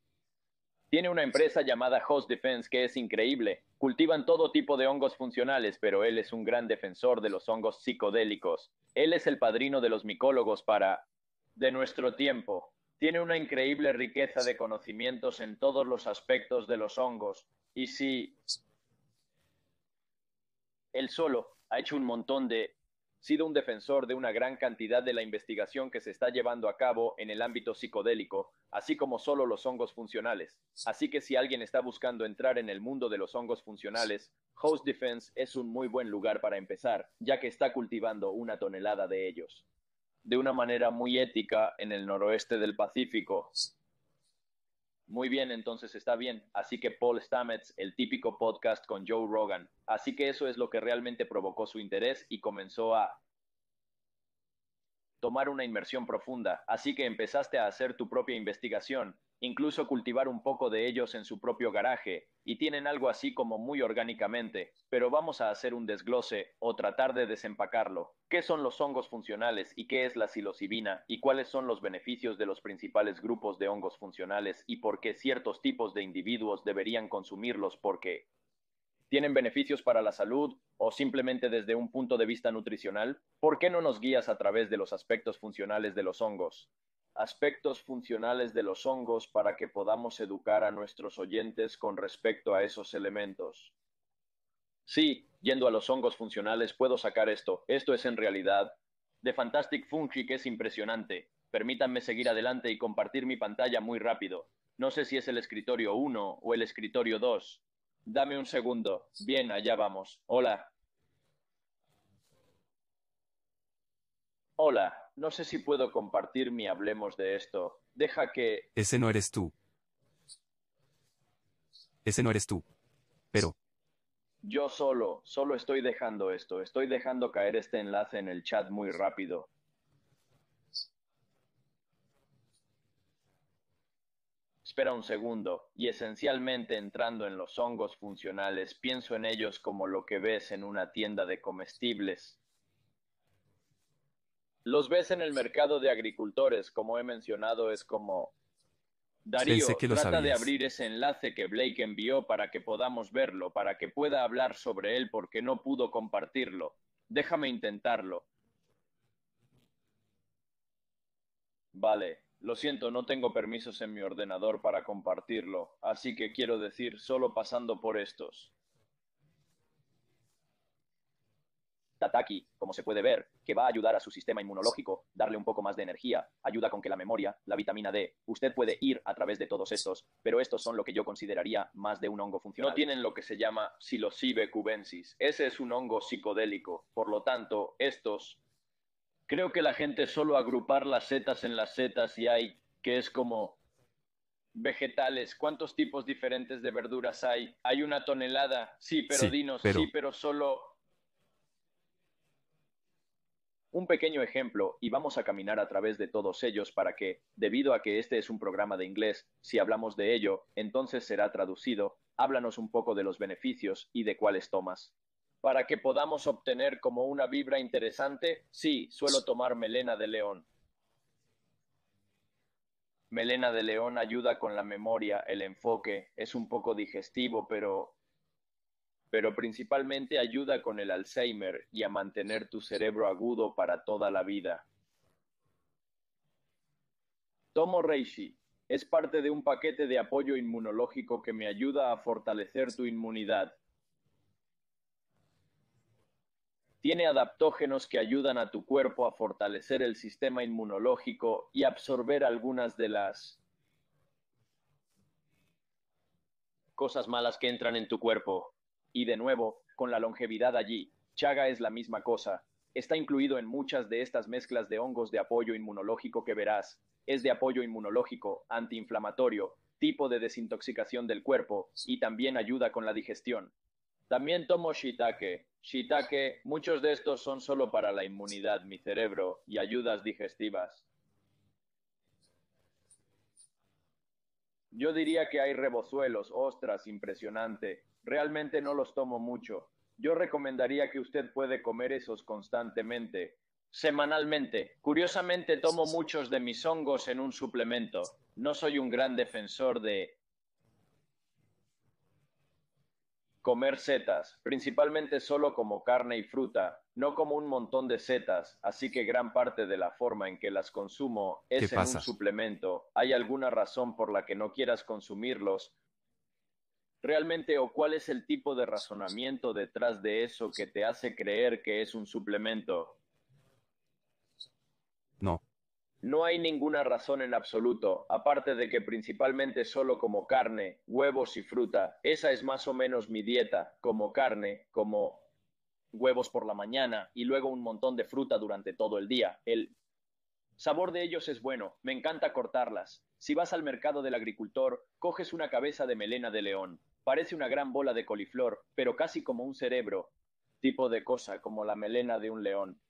Tiene una empresa llamada Host Defense que es increíble. Cultivan todo tipo de hongos funcionales, pero él es un gran defensor de los hongos psicodélicos. Él es el padrino de los micólogos para... de nuestro tiempo. Tiene una increíble riqueza de conocimientos en todos los aspectos de los hongos. Y si... Él solo ha hecho un montón de sido un defensor de una gran cantidad de la investigación que se está llevando a cabo en el ámbito psicodélico, así como solo los hongos funcionales. Así que si alguien está buscando entrar en el mundo de los hongos funcionales, Host Defense es un muy buen lugar para empezar, ya que está cultivando una tonelada de ellos. De una manera muy ética en el noroeste del Pacífico, muy bien, entonces está bien. Así que Paul Stamets, el típico podcast con Joe Rogan. Así que eso es lo que realmente provocó su interés y comenzó a tomar una inmersión profunda. Así que empezaste a hacer tu propia investigación incluso cultivar un poco de ellos en su propio garaje, y tienen algo así como muy orgánicamente, pero vamos a hacer un desglose o tratar de desempacarlo. ¿Qué son los hongos funcionales y qué es la psilocibina y cuáles son los beneficios de los principales grupos de hongos funcionales y por qué ciertos tipos de individuos deberían consumirlos porque tienen beneficios para la salud o simplemente desde un punto de vista nutricional? ¿Por qué no nos guías a través de los aspectos funcionales de los hongos? aspectos funcionales de los hongos para que podamos educar a nuestros oyentes con respecto a esos elementos. Sí, yendo a los hongos funcionales puedo sacar esto. Esto es en realidad de Fantastic Fungi que es impresionante. Permítanme seguir adelante y compartir mi pantalla muy rápido. No sé si es el escritorio 1 o el escritorio 2. Dame un segundo. Bien, allá vamos. Hola. Hola, no sé si puedo compartir mi hablemos de esto. Deja que... Ese no eres tú. Ese no eres tú. Pero... Yo solo, solo estoy dejando esto. Estoy dejando caer este enlace en el chat muy rápido. Espera un segundo, y esencialmente entrando en los hongos funcionales, pienso en ellos como lo que ves en una tienda de comestibles. Los ves en el mercado de agricultores, como he mencionado, es como... Darío, trata de abrir ese enlace que Blake envió para que podamos verlo, para que pueda hablar sobre él porque no pudo compartirlo. Déjame intentarlo. Vale, lo siento, no tengo permisos en mi ordenador para compartirlo, así que quiero decir, solo pasando por estos. Tataki, como se puede ver, que va a ayudar a su sistema inmunológico, darle un poco más de energía, ayuda con que la memoria, la vitamina D, usted puede ir a través de todos estos, pero estos son lo que yo consideraría más de un hongo funcional. No tienen lo que se llama psilocybe cubensis. Ese es un hongo psicodélico. Por lo tanto, estos creo que la gente solo agrupar las setas en las setas y hay que es como vegetales, ¿cuántos tipos diferentes de verduras hay? Hay una tonelada. Sí, pero dinos, sí, pero solo un pequeño ejemplo y vamos a caminar a través de todos ellos para que, debido a que este es un programa de inglés, si hablamos de ello, entonces será traducido. Háblanos un poco de los beneficios y de cuáles tomas. Para que podamos obtener como una vibra interesante, sí, suelo tomar melena de león. Melena de león ayuda con la memoria, el enfoque, es un poco digestivo, pero pero principalmente ayuda con el Alzheimer y a mantener tu cerebro agudo para toda la vida. Tomo Reishi es parte de un paquete de apoyo inmunológico que me ayuda a fortalecer tu inmunidad. Tiene adaptógenos que ayudan a tu cuerpo a fortalecer el sistema inmunológico y absorber algunas de las cosas malas que entran en tu cuerpo. Y de nuevo, con la longevidad allí, chaga es la misma cosa. Está incluido en muchas de estas mezclas de hongos de apoyo inmunológico que verás. Es de apoyo inmunológico, antiinflamatorio, tipo de desintoxicación del cuerpo y también ayuda con la digestión. También tomo shiitake. Shiitake, muchos de estos son solo para la inmunidad, mi cerebro y ayudas digestivas. Yo diría que hay rebozuelos, ostras, impresionante. Realmente no los tomo mucho. Yo recomendaría que usted puede comer esos constantemente, semanalmente. Curiosamente tomo muchos de mis hongos en un suplemento. No soy un gran defensor de comer setas, principalmente solo como carne y fruta, no como un montón de setas, así que gran parte de la forma en que las consumo es en un suplemento. ¿Hay alguna razón por la que no quieras consumirlos? ¿Realmente o cuál es el tipo de razonamiento detrás de eso que te hace creer que es un suplemento? No. No hay ninguna razón en absoluto, aparte de que principalmente solo como carne, huevos y fruta. Esa es más o menos mi dieta, como carne, como huevos por la mañana y luego un montón de fruta durante todo el día. El sabor de ellos es bueno, me encanta cortarlas. Si vas al mercado del agricultor, coges una cabeza de melena de león. Parece una gran bola de coliflor, pero casi como un cerebro, tipo de cosa como la melena de un león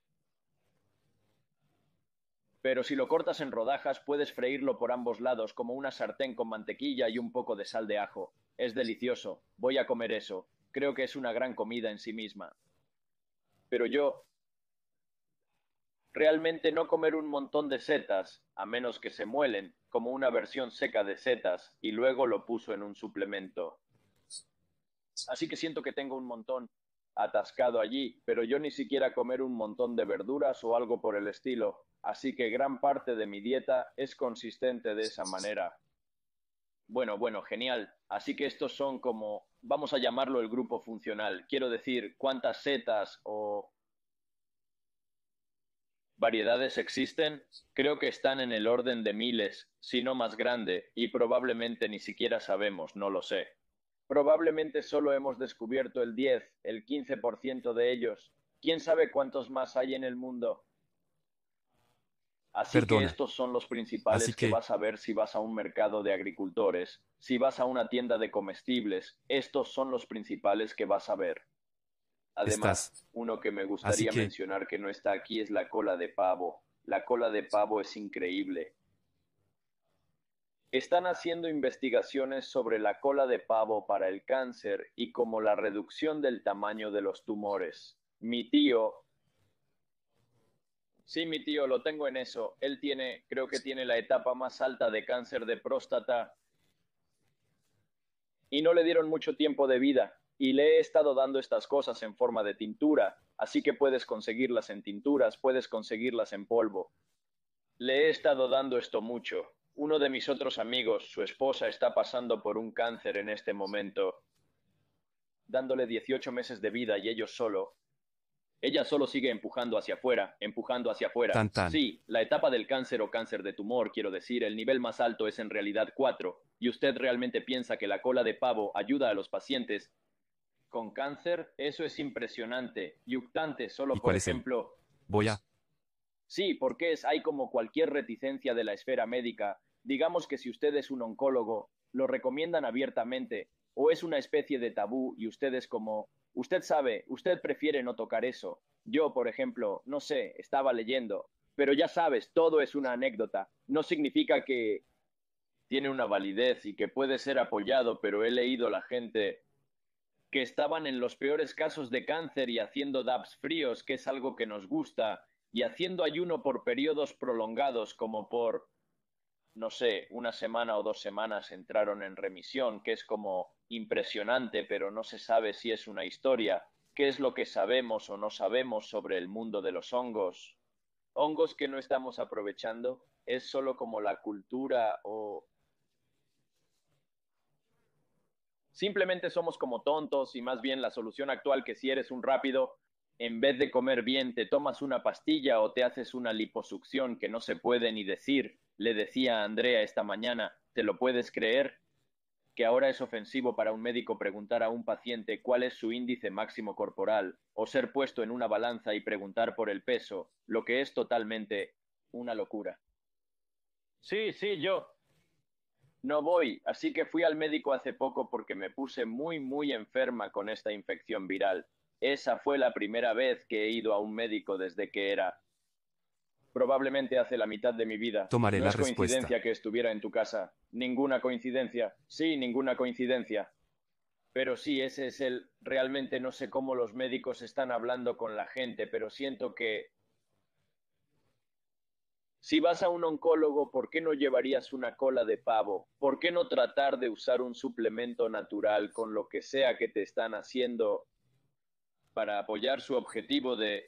pero si lo cortas en rodajas puedes freírlo por ambos lados como una sartén con mantequilla y un poco de sal de ajo. Es delicioso. Voy a comer eso. Creo que es una gran comida en sí misma. Pero yo... Realmente no comer un montón de setas, a menos que se muelen, como una versión seca de setas, y luego lo puso en un suplemento. Así que siento que tengo un montón atascado allí, pero yo ni siquiera comer un montón de verduras o algo por el estilo. Así que gran parte de mi dieta es consistente de esa manera. Bueno, bueno, genial. Así que estos son como, vamos a llamarlo el grupo funcional. Quiero decir, ¿cuántas setas o variedades existen? Creo que están en el orden de miles, si no más grande, y probablemente ni siquiera sabemos, no lo sé. Probablemente solo hemos descubierto el 10, el 15% de ellos. ¿Quién sabe cuántos más hay en el mundo? Así que estos son los principales que... vas a ver si vas a un mercado de agricultores, si vas a una tienda de comestibles, estos son los principales que vas a ver. Además, uno que me gustaría mencionar que no está aquí es la cola de pavo. La cola de pavo es increíble. Están haciendo investigaciones sobre la cola de pavo para el cáncer y como la reducción del tamaño de los tumores. Mi tío Sí, mi tío, lo tengo en eso. Él tiene, creo que tiene la etapa más alta de cáncer de próstata y no le dieron mucho tiempo de vida. Y le he estado dando estas cosas en forma de tintura, así que puedes conseguirlas en tinturas, puedes conseguirlas en polvo. Le he estado dando esto mucho. Uno de mis otros amigos, su esposa, está pasando por un cáncer en este momento, dándole 18 meses de vida y ellos solo, ella solo sigue empujando hacia afuera, empujando hacia afuera. Sí, la etapa del cáncer o cáncer de tumor, quiero decir, el nivel más alto es en realidad 4. ¿Y usted realmente piensa que la cola de pavo ayuda a los pacientes con cáncer? Eso es impresionante. Yuctante, solo por ejemplo. Voy a. Sí, porque es, hay como cualquier reticencia de la esfera médica. Digamos que si usted es un oncólogo, lo recomiendan abiertamente, o es una especie de tabú y usted es como, Usted sabe, usted prefiere no tocar eso. Yo, por ejemplo, no sé, estaba leyendo, pero ya sabes, todo es una anécdota. No significa que tiene una validez y que puede ser apoyado, pero he leído la gente que estaban en los peores casos de cáncer y haciendo dabs fríos, que es algo que nos gusta, y haciendo ayuno por periodos prolongados, como por, no sé, una semana o dos semanas entraron en remisión, que es como impresionante, pero no se sabe si es una historia. ¿Qué es lo que sabemos o no sabemos sobre el mundo de los hongos? Hongos que no estamos aprovechando es solo como la cultura o simplemente somos como tontos y más bien la solución actual que si eres un rápido, en vez de comer bien te tomas una pastilla o te haces una liposucción que no se puede ni decir, le decía a Andrea esta mañana, ¿te lo puedes creer? que ahora es ofensivo para un médico preguntar a un paciente cuál es su índice máximo corporal o ser puesto en una balanza y preguntar por el peso, lo que es totalmente una locura. Sí, sí, yo. No voy, así que fui al médico hace poco porque me puse muy, muy enferma con esta infección viral. Esa fue la primera vez que he ido a un médico desde que era probablemente hace la mitad de mi vida. Tomaré no la es respuesta. coincidencia que estuviera en tu casa. Ninguna coincidencia. Sí, ninguna coincidencia. Pero sí, ese es el... Realmente no sé cómo los médicos están hablando con la gente, pero siento que... Si vas a un oncólogo, ¿por qué no llevarías una cola de pavo? ¿Por qué no tratar de usar un suplemento natural con lo que sea que te están haciendo para apoyar su objetivo de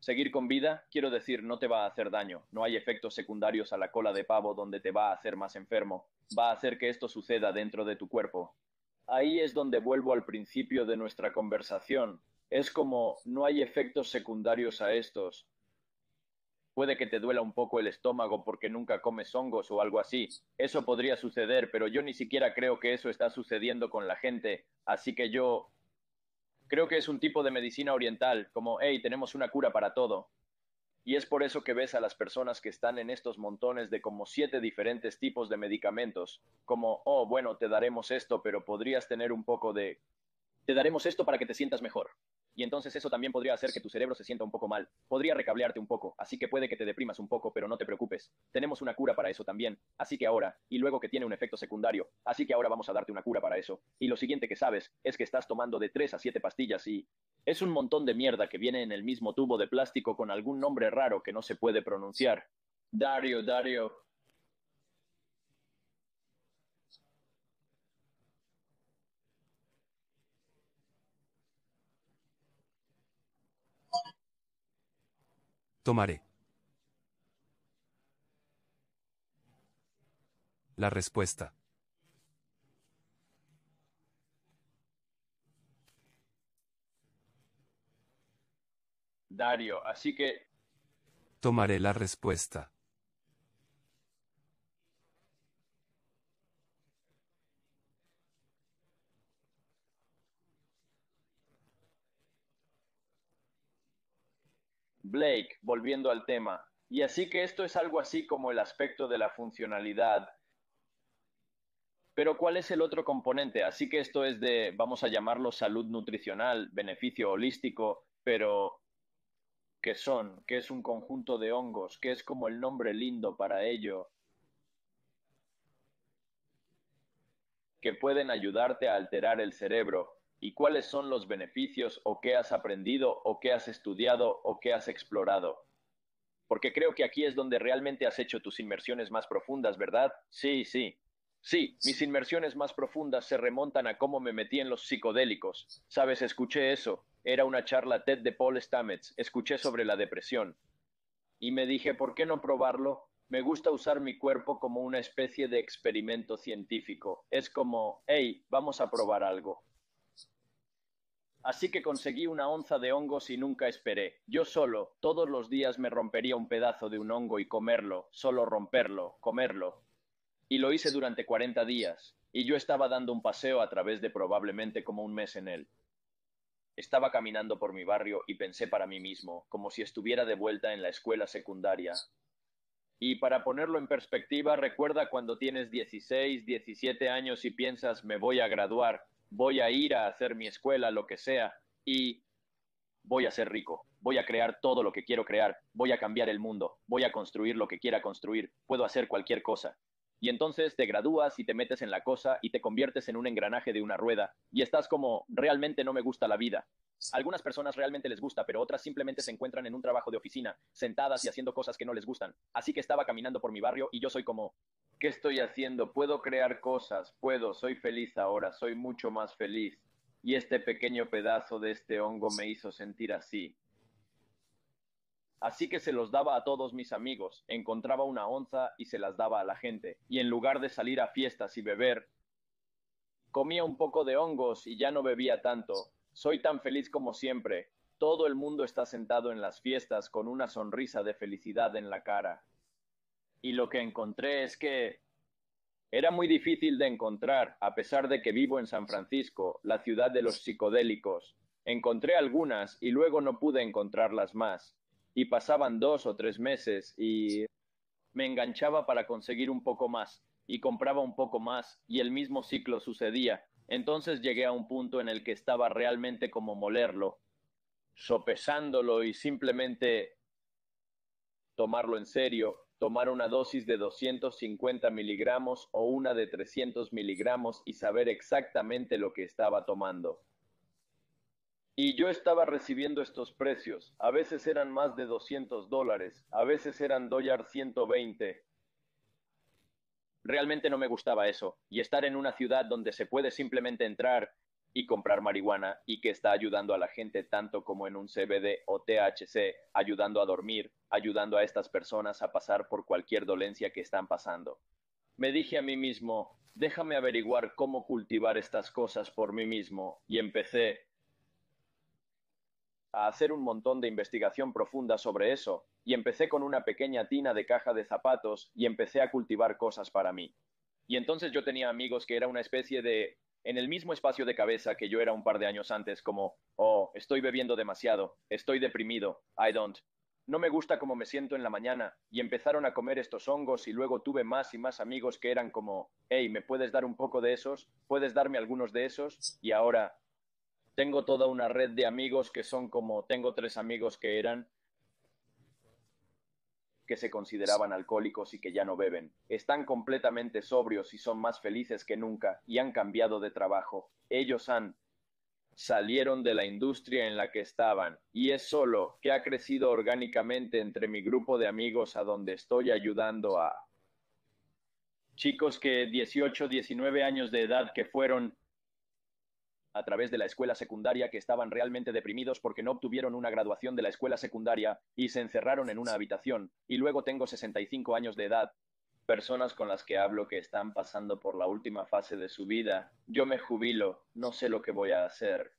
seguir con vida, quiero decir, no te va a hacer daño. No hay efectos secundarios a la cola de pavo donde te va a hacer más enfermo. Va a hacer que esto suceda dentro de tu cuerpo. Ahí es donde vuelvo al principio de nuestra conversación. Es como no hay efectos secundarios a estos. Puede que te duela un poco el estómago porque nunca comes hongos o algo así. Eso podría suceder, pero yo ni siquiera creo que eso está sucediendo con la gente. Así que yo creo que es un tipo de medicina oriental, como, hey, tenemos una cura para todo. Y es por eso que ves a las personas que están en estos montones de como siete diferentes tipos de medicamentos, como, oh, bueno, te daremos esto, pero podrías tener un poco de... Te daremos esto para que te sientas mejor. Y entonces eso también podría hacer que tu cerebro se sienta un poco mal. Podría recablearte un poco, así que puede que te deprimas un poco, pero no te preocupes. Tenemos una cura para eso también. Así que ahora, y luego que tiene un efecto secundario, así que ahora vamos a darte una cura para eso. Y lo siguiente que sabes es que estás tomando de 3 a 7 pastillas y... Es un montón de mierda que viene en el mismo tubo de plástico con algún nombre raro que no se puede pronunciar. Dario, Dario. Tomaré. La respuesta. Dario, así que Tomaré la respuesta. Blake, volviendo al tema. Y así que esto es algo así como el aspecto de la funcionalidad. Pero ¿cuál es el otro componente? Así que esto es de, vamos a llamarlo salud nutricional, beneficio holístico, pero ¿qué son? ¿Qué es un conjunto de hongos? ¿Qué es como el nombre lindo para ello? Que pueden ayudarte a alterar el cerebro, y cuáles son los beneficios o qué has aprendido o qué has estudiado o qué has explorado. Porque creo que aquí es donde realmente has hecho tus inmersiones más profundas, ¿verdad? Sí, sí. Sí, mis inmersiones más profundas se remontan a cómo me metí en los psicodélicos. Sabes, escuché eso. Era una charla TED de Paul Stamets. Escuché sobre la depresión. Y me dije, ¿por qué no probarlo? Me gusta usar mi cuerpo como una especie de experimento científico. Es como, hey, vamos a probar algo. Así que conseguí una onza de hongos y nunca esperé. Yo solo, todos los días me rompería un pedazo de un hongo y comerlo, solo romperlo, comerlo. Y lo hice durante 40 días, y yo estaba dando un paseo a través de probablemente como un mes en él. Estaba caminando por mi barrio y pensé para mí mismo, como si estuviera de vuelta en la escuela secundaria. Y para ponerlo en perspectiva, recuerda cuando tienes 16, 17 años y piensas, me voy a graduar, voy a ir a hacer mi escuela, lo que sea, y voy a ser rico, voy a crear todo lo que quiero crear, voy a cambiar el mundo, voy a construir lo que quiera construir, puedo hacer cualquier cosa. Y entonces te gradúas y te metes en la cosa y te conviertes en un engranaje de una rueda y estás como, realmente no me gusta la vida. Algunas personas realmente les gusta, pero otras simplemente se encuentran en un trabajo de oficina, sentadas y haciendo cosas que no les gustan. Así que estaba caminando por mi barrio y yo soy como, ¿Qué estoy haciendo? Puedo crear cosas, puedo, soy feliz ahora, soy mucho más feliz. Y este pequeño pedazo de este hongo me hizo sentir así. Así que se los daba a todos mis amigos, encontraba una onza y se las daba a la gente. Y en lugar de salir a fiestas y beber, comía un poco de hongos y ya no bebía tanto. Soy tan feliz como siempre. Todo el mundo está sentado en las fiestas con una sonrisa de felicidad en la cara y lo que encontré es que era muy difícil de encontrar, a pesar de que vivo en San Francisco, la ciudad de los psicodélicos. Encontré algunas y luego no pude encontrarlas más. Y pasaban dos o tres meses y me enganchaba para conseguir un poco más y compraba un poco más y el mismo ciclo sucedía. Entonces llegué a un punto en el que estaba realmente como molerlo, sopesándolo y simplemente tomarlo en serio, tomar una dosis de 250 miligramos o una de 300 miligramos y saber exactamente lo que estaba tomando. Y yo estaba recibiendo estos precios. A veces eran más de 200 dólares, a veces eran dólar 120. Realmente no me gustaba eso. Y estar en una ciudad donde se puede simplemente entrar y comprar marihuana y que está ayudando a la gente tanto como en un CBD o THC, ayudando a dormir, ayudando a estas personas a pasar por cualquier dolencia que están pasando. Me dije a mí mismo, déjame averiguar cómo cultivar estas cosas por mí mismo y empecé a hacer un montón de investigación profunda sobre eso y empecé con una pequeña tina de caja de zapatos y empecé a cultivar cosas para mí. Y entonces yo tenía amigos que era una especie de, en el mismo espacio de cabeza que yo era un par de años antes, como, oh, estoy bebiendo demasiado, estoy deprimido, I don't. No me gusta cómo me siento en la mañana y empezaron a comer estos hongos y luego tuve más y más amigos que eran como, hey, ¿me puedes dar un poco de esos? ¿Puedes darme algunos de esos? Y ahora tengo toda una red de amigos que son como, tengo tres amigos que eran que se consideraban alcohólicos y que ya no beben. Están completamente sobrios y son más felices que nunca y han cambiado de trabajo. Ellos han salieron de la industria en la que estaban y es solo que ha crecido orgánicamente entre mi grupo de amigos a donde estoy ayudando a chicos que 18, 19 años de edad que fueron a través de la escuela secundaria que estaban realmente deprimidos porque no obtuvieron una graduación de la escuela secundaria y se encerraron en una habitación. Y luego tengo 65 años de edad. Personas con las que hablo que están pasando por la última fase de su vida. Yo me jubilo, no sé lo que voy a hacer.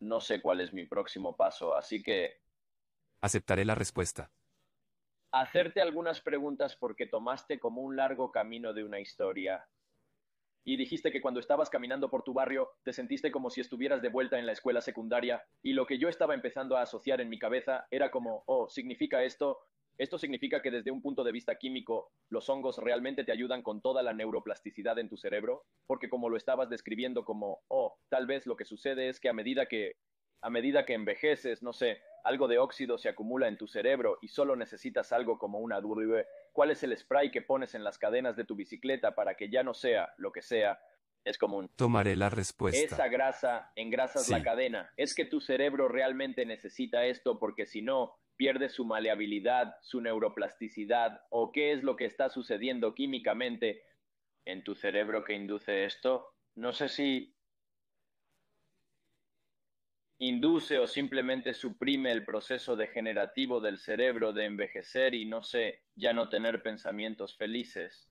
No sé cuál es mi próximo paso, así que... Aceptaré la respuesta. Hacerte algunas preguntas porque tomaste como un largo camino de una historia y dijiste que cuando estabas caminando por tu barrio te sentiste como si estuvieras de vuelta en la escuela secundaria y lo que yo estaba empezando a asociar en mi cabeza era como, oh, significa esto, esto significa que desde un punto de vista químico los hongos realmente te ayudan con toda la neuroplasticidad en tu cerebro, porque como lo estabas describiendo como, oh, tal vez lo que sucede es que a medida que a medida que envejeces, no sé, algo de óxido se acumula en tu cerebro y solo necesitas algo como una durbe. ¿Cuál es el spray que pones en las cadenas de tu bicicleta para que ya no sea lo que sea? Es común. Tomaré la respuesta. Esa grasa engrasas la cadena. Es que tu cerebro realmente necesita esto porque si no, pierde su maleabilidad, su neuroplasticidad o qué es lo que está sucediendo químicamente en tu cerebro que induce esto. No sé si induce o simplemente suprime el proceso degenerativo del cerebro de envejecer y no sé, ya no tener pensamientos felices.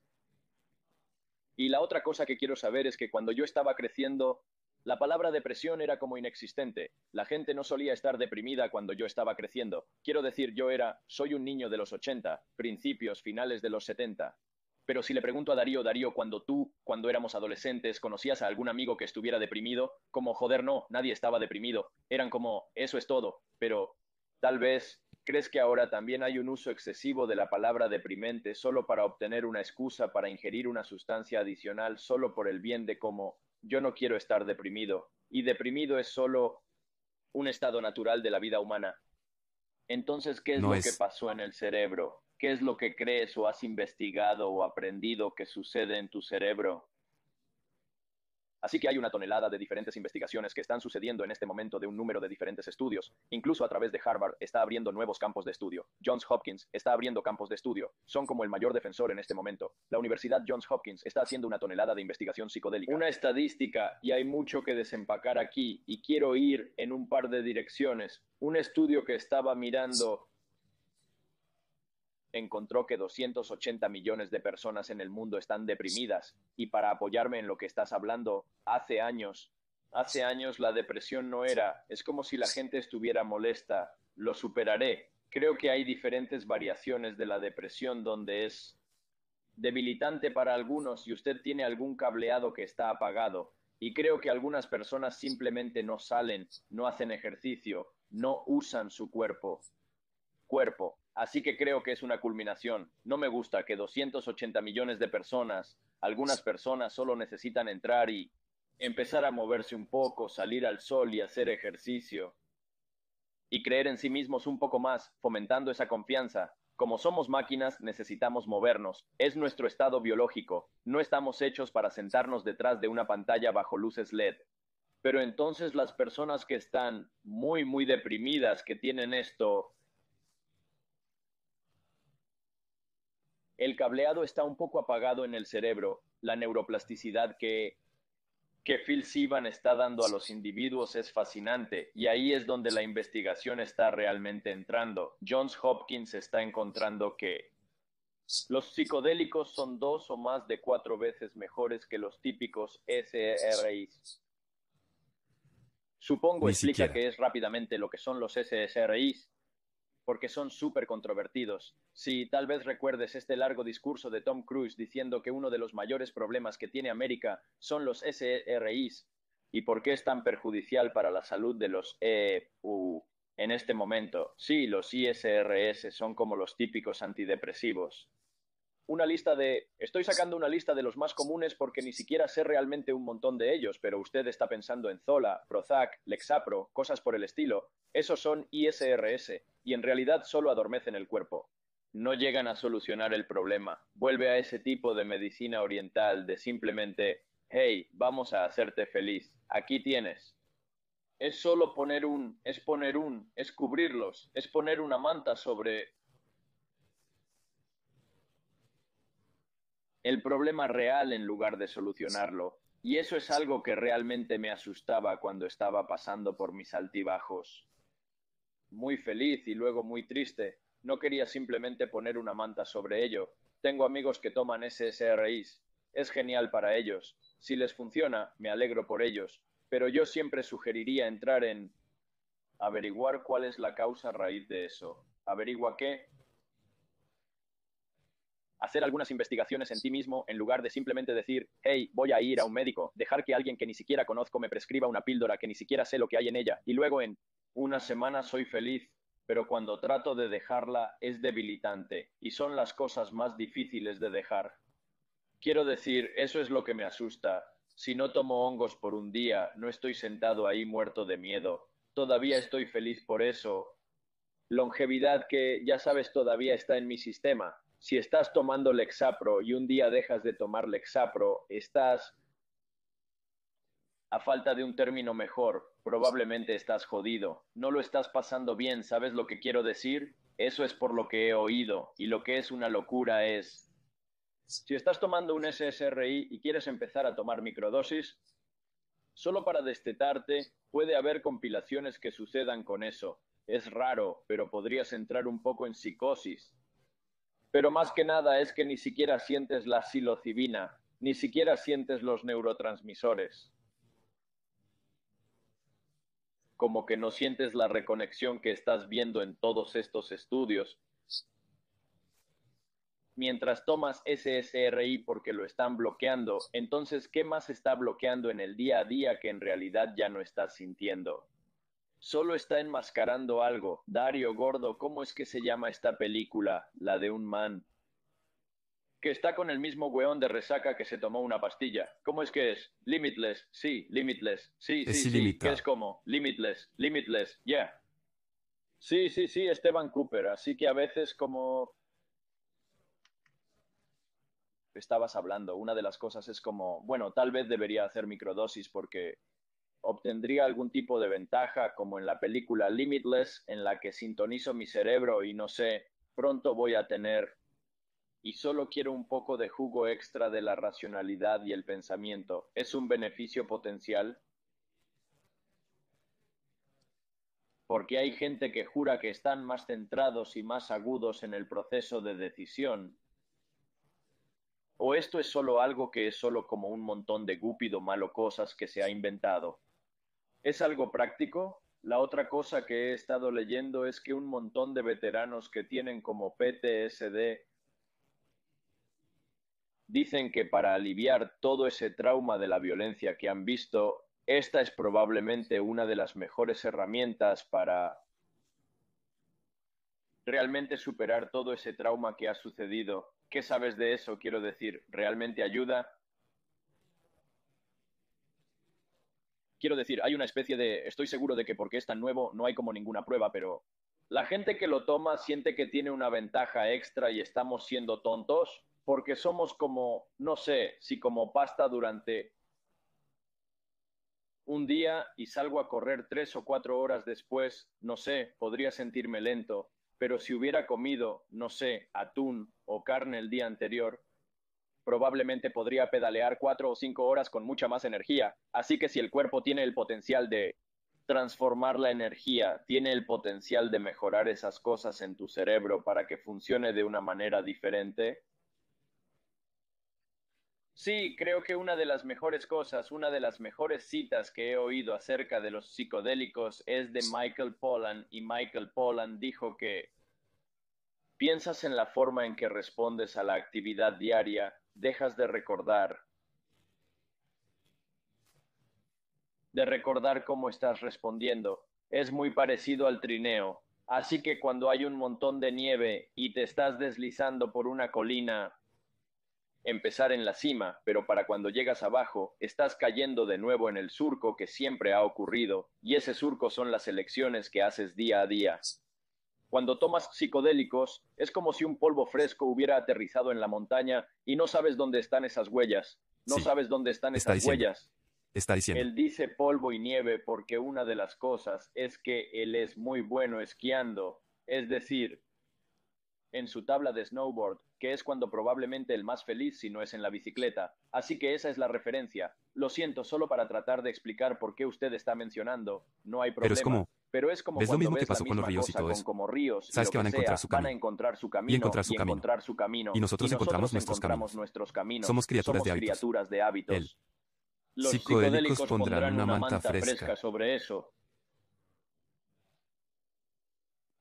Y la otra cosa que quiero saber es que cuando yo estaba creciendo, la palabra depresión era como inexistente. La gente no solía estar deprimida cuando yo estaba creciendo. Quiero decir, yo era, soy un niño de los 80, principios, finales de los 70. Pero si le pregunto a Darío, Darío, cuando tú, cuando éramos adolescentes, conocías a algún amigo que estuviera deprimido, como joder, no, nadie estaba deprimido. Eran como, eso es todo. Pero tal vez, ¿crees que ahora también hay un uso excesivo de la palabra deprimente solo para obtener una excusa para ingerir una sustancia adicional solo por el bien de como, yo no quiero estar deprimido? Y deprimido es solo un estado natural de la vida humana. Entonces, ¿qué es lo que pasó en el cerebro? ¿Qué es lo que crees o has investigado o aprendido que sucede en tu cerebro? Así que hay una tonelada de diferentes investigaciones que están sucediendo en este momento de un número de diferentes estudios. Incluso a través de Harvard está abriendo nuevos campos de estudio. Johns Hopkins está abriendo campos de estudio. Son como el mayor defensor en este momento. La Universidad Johns Hopkins está haciendo una tonelada de investigación psicodélica. Una estadística, y hay mucho que desempacar aquí, y quiero ir en un par de direcciones. Un estudio que estaba mirando encontró que 280 millones de personas en el mundo están deprimidas y para apoyarme en lo que estás hablando, hace años, hace años la depresión no era, es como si la gente estuviera molesta, lo superaré. Creo que hay diferentes variaciones de la depresión donde es debilitante para algunos y usted tiene algún cableado que está apagado. Y creo que algunas personas simplemente no salen, no hacen ejercicio, no usan su cuerpo. Cuerpo, Así que creo que es una culminación. No me gusta que 280 millones de personas Algunas personas solo necesitan entrar y empezar a moverse un poco, salir al sol y hacer ejercicio. Y creer en sí mismos un poco más, fomentando esa confianza. Como somos máquinas, necesitamos movernos. Es nuestro estado biológico. No estamos hechos para sentarnos detrás de una pantalla bajo luces LED. Pero entonces las personas que están muy, muy deprimidas, que tienen esto, el cableado está un poco apagado en el cerebro, la neuroplasticidad que, que Phil Sivan está dando a los individuos es fascinante y ahí es donde la investigación está realmente entrando. Johns Hopkins está encontrando que los psicodélicos son dos o más de cuatro veces mejores que los típicos SRIs. Supongo explica que es rápidamente lo que son los SSRIs, porque son súper controvertidos. Si tal vez recuerdes este largo discurso de Tom Cruise diciendo que uno de los mayores problemas que tiene América son los SRIs y por qué es tan perjudicial para la salud de los EU en este momento. Sí, los ISRS son como los típicos antidepresivos una lista de... Estoy sacando una lista de los más comunes porque ni siquiera sé realmente un montón de ellos, pero usted está pensando en Zola, Prozac, Lexapro, cosas por el estilo. Esos son ISRS y en realidad solo adormecen el cuerpo. No llegan a solucionar el problema. Vuelve a ese tipo de medicina oriental de simplemente, hey, vamos a hacerte feliz. Aquí tienes. Es solo poner un, es poner un, es cubrirlos, es poner una manta sobre el problema real en lugar de solucionarlo. Y eso es algo que realmente me asustaba cuando estaba pasando por mis altibajos. Muy feliz y luego muy triste. No quería simplemente poner una manta sobre ello. Tengo amigos que toman SSRIs. Es genial para ellos. Si les funciona, me alegro por ellos. Pero yo siempre sugeriría entrar en averiguar cuál es la causa raíz de eso. Averigua qué hacer algunas investigaciones en ti mismo en lugar de simplemente decir, hey, voy a ir a un médico, dejar que alguien que ni siquiera conozco me prescriba una píldora que ni siquiera sé lo que hay en ella, y luego en una semana soy feliz, pero cuando trato de dejarla es debilitante, y son las cosas más difíciles de dejar. Quiero decir, eso es lo que me asusta. Si no tomo hongos por un día, no estoy sentado ahí muerto de miedo. Todavía estoy feliz por eso. Longevidad que, ya sabes, todavía está en mi sistema si estás tomando Lexapro y un día dejas de tomar Lexapro, estás, a falta de un término mejor, probablemente estás jodido. No lo estás pasando bien, ¿sabes lo que quiero decir? Eso es por lo que he oído. Y lo que es una locura es, si estás tomando un SSRI y quieres empezar a tomar microdosis, solo para destetarte puede haber compilaciones que sucedan con eso. Es raro, pero podrías entrar un poco en psicosis pero más que nada es que ni siquiera sientes la psilocibina, ni siquiera sientes los neurotransmisores. Como que no sientes la reconexión que estás viendo en todos estos estudios. Mientras tomas SSRI porque lo están bloqueando, entonces, ¿qué más está bloqueando en el día a día que en realidad ya no estás sintiendo? Solo está enmascarando algo. Dario Gordo, ¿cómo es que se llama esta película? La de un man. Que está con el mismo weón de resaca que se tomó una pastilla. ¿Cómo es que es? Limitless, sí, limitless, sí, sí, sí. ¿Qué es como? Limitless, limitless, yeah. Sí, sí, sí, Esteban Cooper. Así que a veces como estabas hablando, una de las cosas es como, bueno, tal vez debería hacer microdosis porque obtendría algún tipo de ventaja, como en la película Limitless, en la que sintonizo mi cerebro y no sé, pronto voy a tener y solo quiero un poco de jugo extra de la racionalidad y el pensamiento. ¿Es un beneficio potencial? Porque hay gente que jura que están más centrados y más agudos en el proceso de decisión ¿O esto es solo algo que es solo como un montón de gúpido malo cosas que se ha inventado? ¿Es algo práctico? La otra cosa que he estado leyendo es que un montón de veteranos que tienen como PTSD dicen que para aliviar todo ese trauma de la violencia que han visto, esta es probablemente una de las mejores herramientas para realmente superar todo ese trauma que ha sucedido. ¿Qué sabes de eso? Quiero decir, ¿realmente ayuda? Quiero decir, hay una especie de, estoy seguro de que porque es tan nuevo no hay como ninguna prueba, pero la gente que lo toma siente que tiene una ventaja extra y estamos siendo tontos porque somos como, no sé, si como pasta durante un día y salgo a correr tres o cuatro horas después, no sé, podría sentirme lento, pero si hubiera comido, no sé, atún o carne el día anterior, probablemente podría pedalear cuatro o cinco horas con mucha más energía. Así que si el cuerpo tiene el potencial de transformar la energía, tiene el potencial de mejorar esas cosas en tu cerebro para que funcione de una manera diferente, Sí, creo que una de las mejores cosas, una de las mejores citas que he oído acerca de los psicodélicos es de Michael Pollan y Michael Pollan dijo que piensas en la forma en que respondes a la actividad diaria, dejas de recordar, de recordar cómo estás respondiendo. Es muy parecido al trineo. Así que cuando hay un montón de nieve y te estás deslizando por una colina, empezar en la cima, pero para cuando llegas abajo, estás cayendo de nuevo en el surco que siempre ha ocurrido, y ese surco son las elecciones que haces día a día. Cuando tomas psicodélicos, es como si un polvo fresco hubiera aterrizado en la montaña y no sabes dónde están esas huellas. No sabes dónde están esas huellas. Está diciendo. Él dice polvo y nieve porque una de las cosas es que él es muy bueno esquiando. Es decir, en su tabla de snowboard, que es cuando probablemente el más feliz si no es en la bicicleta. Así que esa es la referencia. Lo siento, solo para tratar de explicar por qué usted está mencionando. No hay problema. Pero es como... Pero es como ¿Ves lo mismo que pasó con los ríos y todo eso? Como ríos, Sabes que van a encontrar su camino. Van a encontrar su camino y encontrar su, y camino. Encontrar su camino. Y nosotros, y encontramos, nuestros, caminos. nuestros caminos. Somos criaturas Somos de hábitos. criaturas de hábitos. Los Psicodélicos pondrán una manta fresca. fresca. sobre eso.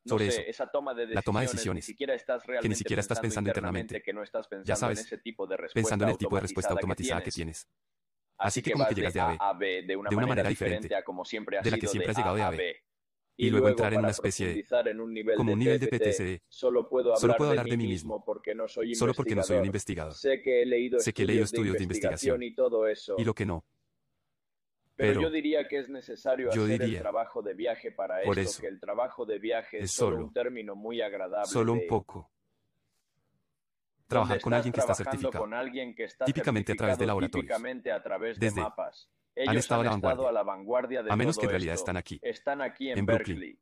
No sobre sé, eso. esa toma de decisiones, La toma de decisiones. Ni siquiera estás realmente que ni siquiera estás pensando internamente. Que no estás pensando Ya sabes, en ese tipo de pensando en el tipo de respuesta automatizada que tienes. Así que como que llegas de A a B, de una, manera, diferente diferente a como siempre has de la que siempre has llegado de A a B. Y luego entrar en una especie de- profundizar en un nivel como de un nivel de PTSD. Solo puedo hablar, Solo puedo de, hablar de mí mismo. porque no soy Solo porque no soy un investigador. Sé que he leído Sé que he leído estudios de investigación. y todo eso. Y lo que no. Pero, Pero yo diría que es necesario hacer el diría, trabajo de viaje para por esto, eso, que el trabajo de viaje es, solo solo- un término muy agradable. Solo un poco. Trabajar con alguien que está certificado. con alguien que está Típicamente a través de laboratorios. típicamente a través Desde- de han estado a la vanguardia. a la vanguardia de A menos todo que en realidad esto. están aquí, Están aquí en, en Brooklyn.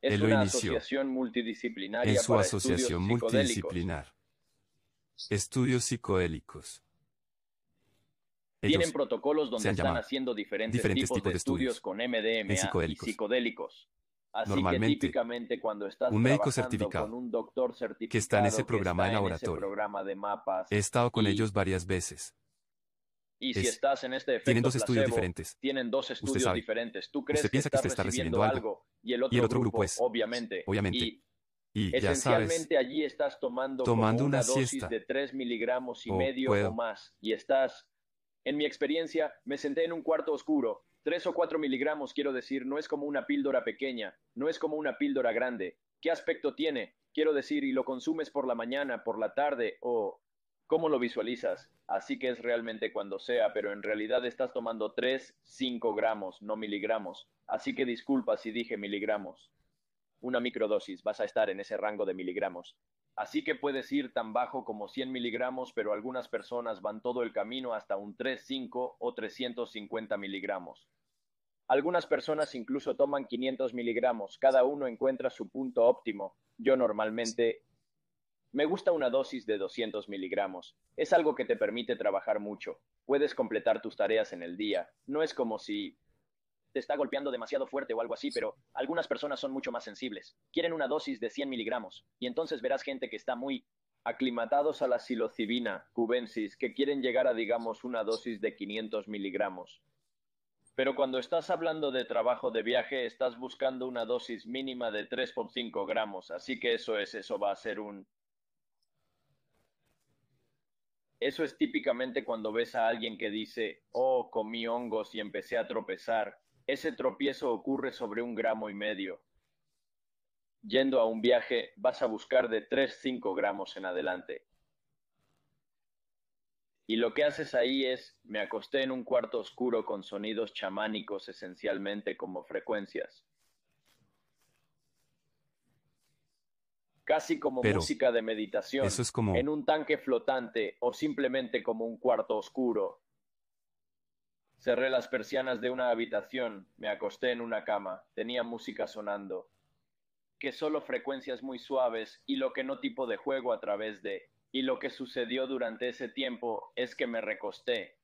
Es Él lo inició asociación multidisciplinaria En su para asociación estudios multidisciplinar. Estudios psicodélicos. Tienen Ellos protocolos donde están haciendo diferentes, diferentes tipos, tipos de estudios estudios con MDMA psicodélicos. y psicodélicos. Así Normalmente, que típicamente cuando estás un médico certificado con un doctor certificado que está en ese programa en laboratorio. programa de mapas, he estado con ellos varias veces. Y si es- estás en este efecto Tienen dos estudios placebo, diferentes. tienen dos estudios sabe. diferentes. Tú crees Usted piensa que estás usted está recibiendo recibiendo algo y el otro, y el otro grupo es- obviamente, obviamente, y Y ya sabes, esencialmente allí estás tomando, tomando una, una dosis siesta. de 3 miligramos y O medio puedo- o más y estás, en mi experiencia, me senté en un cuarto oscuro. 3 o 4 miligramos, quiero decir, no es como una píldora pequeña, no es como una píldora grande. ¿Qué aspecto tiene? Quiero decir, y lo consumes por la mañana, por la tarde o cómo lo visualizas. Así que es realmente cuando sea, pero en realidad estás tomando 3, 5 gramos, no miligramos. Así que disculpa si dije miligramos. Una microdosis, vas a estar en ese rango de miligramos. Así que puedes ir tan bajo como 100 miligramos, pero algunas personas van todo el camino hasta un 3, 5 o 350 miligramos. Algunas personas incluso toman 500 miligramos, cada uno encuentra su punto óptimo. Yo normalmente me gusta una dosis de 200 miligramos. Es algo que te permite trabajar mucho. Puedes completar tus tareas en el día. No es como si te está golpeando demasiado fuerte o algo así, pero algunas personas son mucho más sensibles. Quieren una dosis de 100 miligramos y entonces verás gente que está muy aclimatados a la psilocibina cubensis que quieren llegar a, digamos, una dosis de 500 miligramos. Pero cuando estás hablando de trabajo de viaje, estás buscando una dosis mínima de 3,5 gramos, así que eso es, eso va a ser un... Eso es típicamente cuando ves a alguien que dice, oh, comí hongos y empecé a tropezar. Ese tropiezo ocurre sobre un gramo y medio. Yendo a un viaje vas a buscar de 3-5 gramos en adelante. Y lo que haces ahí es, me acosté en un cuarto oscuro con sonidos chamánicos esencialmente como frecuencias. Casi como música de meditación, en un tanque flotante o simplemente como un cuarto oscuro. Cerré las persianas de una habitación, me acosté en una cama, tenía música sonando, que solo frecuencias muy suaves y lo que no tipo de juego a través de y lo que sucedió durante ese tiempo es que me recosté.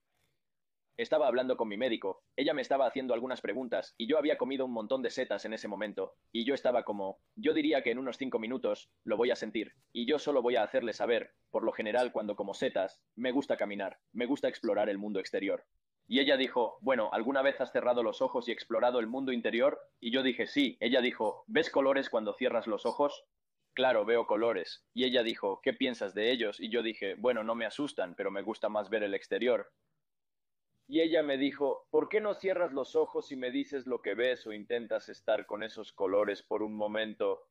Estaba hablando con mi médico, ella me estaba haciendo algunas preguntas y yo había comido un montón de setas en ese momento y yo estaba como, yo diría que en unos cinco minutos lo voy a sentir y yo solo voy a hacerle saber, por lo general cuando como setas, me gusta caminar, me gusta explorar el mundo exterior. Y ella dijo, bueno, ¿alguna vez has cerrado los ojos y explorado el mundo interior? Y yo dije, sí. Ella dijo, ¿ves colores cuando cierras los ojos? claro, veo colores. Y ella dijo, ¿qué piensas de ellos? Y yo dije, bueno, no me asustan, pero me gusta más ver el exterior. Y ella me dijo, ¿por qué no cierras los ojos y me dices lo que ves o intentas estar con esos colores por un momento?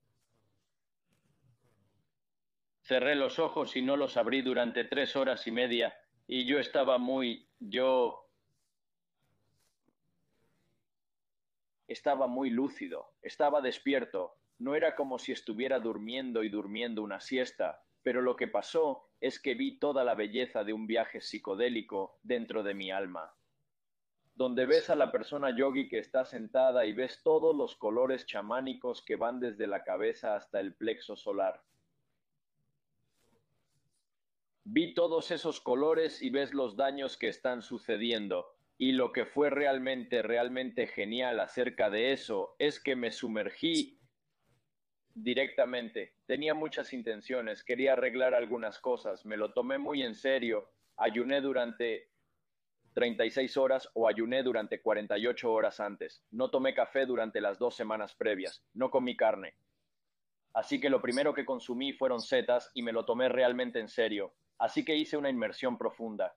Cerré los ojos y no los abrí durante tres horas y media y yo estaba muy, yo estaba muy lúcido, estaba despierto, no era como si estuviera durmiendo y durmiendo una siesta, pero lo que pasó es que vi toda la belleza de un viaje psicodélico dentro de mi alma, donde ves a la persona yogi que está sentada y ves todos los colores chamánicos que van desde la cabeza hasta el plexo solar. Vi todos esos colores y ves los daños que están sucediendo. Y lo que fue realmente, realmente genial acerca de eso es que me sumergí directamente. Tenía muchas intenciones, quería arreglar algunas cosas, me lo tomé muy en serio, ayuné durante 36 horas o ayuné durante 48 horas antes. No tomé café durante las dos semanas previas, no comí carne. Así que lo primero que consumí fueron setas y me lo tomé realmente en serio. Así que hice una inmersión profunda.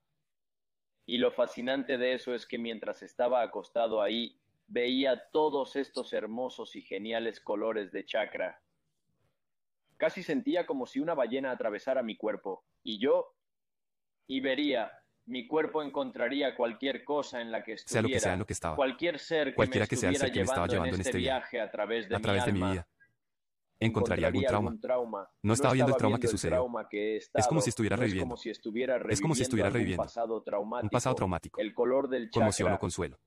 Y lo fascinante de eso es que mientras estaba acostado ahí, veía todos estos hermosos y geniales colores de chakra Casi sentía como si una ballena atravesara mi cuerpo, y yo, y vería, mi cuerpo encontraría cualquier cosa en la que estuviera, sea lo que sea en lo que estaba, cualquier ser que cualquiera me que sea el ser que me estaba llevando en este, este viaje, a través de, a través mi, de mi vida. Encontraría algún trauma. No estaba viendo el trauma que sucedió. es como si estuviera reviviendo. Es como si estuviera reviviendo. Un pasado traumático. El color del Conmoción o consuelo.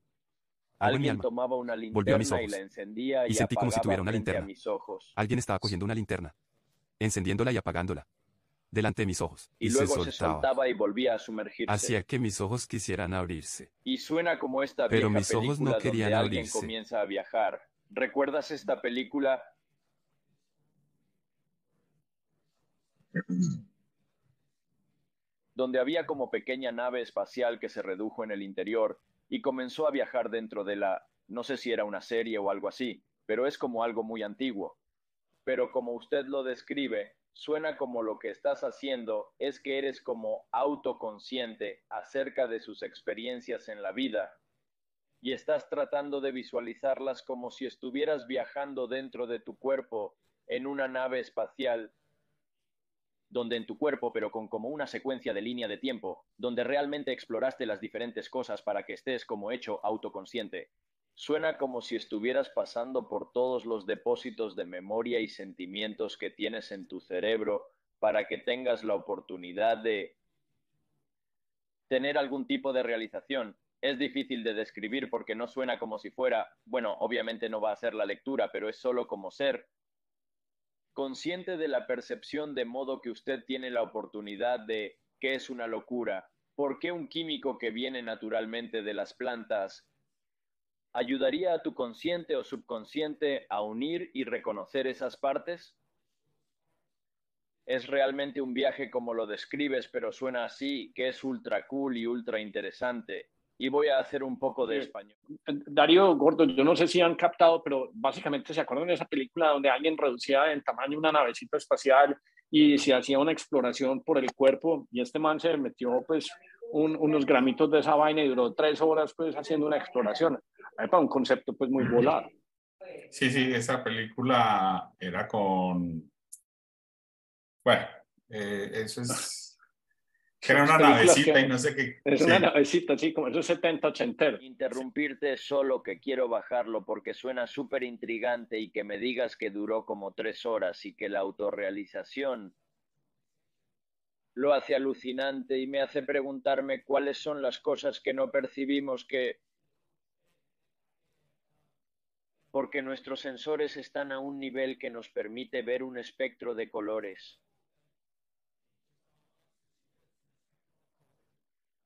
Algo en mi alma. tomaba una Volvió a mis ojos. y la encendía y, y sentí como si tuviera una linterna. Mis ojos. Alguien estaba cogiendo una linterna encendiéndola y apagándola, delante de mis ojos. Y, luego se, soltaba. y volvía a sumergirse. Hacía que mis ojos quisieran abrirse. Y suena como esta Pero vieja mis ojos no querían donde abrirse. alguien comienza a viajar. ¿Recuerdas esta película? donde había como pequeña nave espacial que se redujo en el interior y comenzó a viajar dentro de la, no sé si era una serie o algo así, pero es como algo muy antiguo pero como usted lo describe, suena como lo que estás haciendo es que eres como autoconsciente acerca de sus experiencias en la vida y estás tratando de visualizarlas como si estuvieras viajando dentro de tu cuerpo en una nave espacial donde en tu cuerpo, pero con como una secuencia de línea de tiempo, donde realmente exploraste las diferentes cosas para que estés como hecho autoconsciente. Suena como si estuvieras pasando por todos los depósitos de memoria y sentimientos que tienes en tu cerebro para que tengas la oportunidad de tener algún tipo de realización. Es difícil de describir porque no suena como si fuera, bueno, obviamente no va a ser la lectura, pero es solo como ser consciente de la percepción de modo que usted tiene la oportunidad de qué es una locura, por qué un químico que viene naturalmente de las plantas ayudaría a tu consciente o subconsciente a unir y reconocer esas partes? Es realmente un viaje como lo describes, pero suena así, que es ultra cool y ultra interesante. Y voy a hacer un poco de español. Darío Gordo, yo no sé si han captado, pero básicamente se acuerdan de esa película donde alguien reducía en tamaño una navecita espacial y se hacía una exploración por el cuerpo y este man se metió pues unos gramitos de esa vaina y duró tres horas pues haciendo una exploración. Para un concepto pues muy volado. Sí, sí, esa película era con. Bueno, eh, eso es. Era una navecita y no sé qué. Es una navecita, sí, como esos 70, 80. Interrumpirte solo que quiero bajarlo porque suena súper intrigante y que me digas que duró como tres horas y que la autorrealización lo hace alucinante y me hace preguntarme cuáles son las cosas que no percibimos que porque nuestros sensores están a un nivel que nos permite ver un espectro de colores.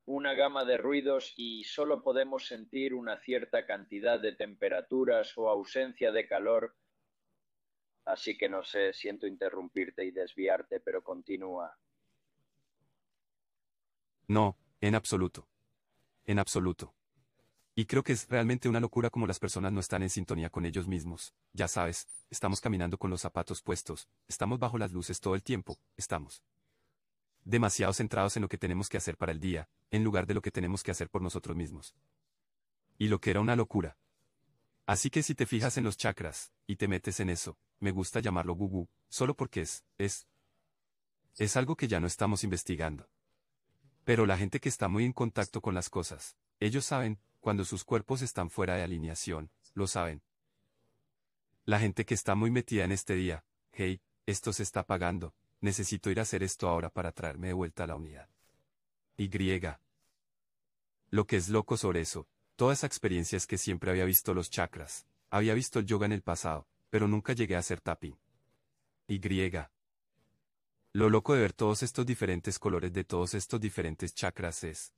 Una gama de ruidos y solo podemos sentir una cierta cantidad de temperaturas o ausencia de calor. Así que no sé, siento interrumpirte y desviarte, pero continúa. No, en absoluto. En absoluto. Y creo que es realmente una locura como las personas no están en sintonía con ellos mismos. Ya sabes, estamos caminando con los zapatos puestos, estamos bajo las luces todo el tiempo, estamos demasiado centrados en lo que tenemos que hacer para el día, en lugar de lo que tenemos que hacer por nosotros mismos. Y lo que era una locura. Así que si te fijas en los chakras, y te metes en eso, me gusta llamarlo gugu, solo porque es, es, es algo que ya no estamos investigando. Pero la gente que está muy en contacto con las cosas, ellos saben, cuando sus cuerpos están fuera de alineación, lo saben. La gente que está muy metida en este día, hey, esto se está apagando, necesito ir a hacer esto ahora para traerme de vuelta a la unidad. Y. Lo que es loco sobre eso, toda esa experiencia es que siempre había visto los chakras, había visto el yoga en el pasado, pero nunca llegué a hacer tapping. Y. Lo loco de ver todos estos diferentes colores de todos estos diferentes chakras es,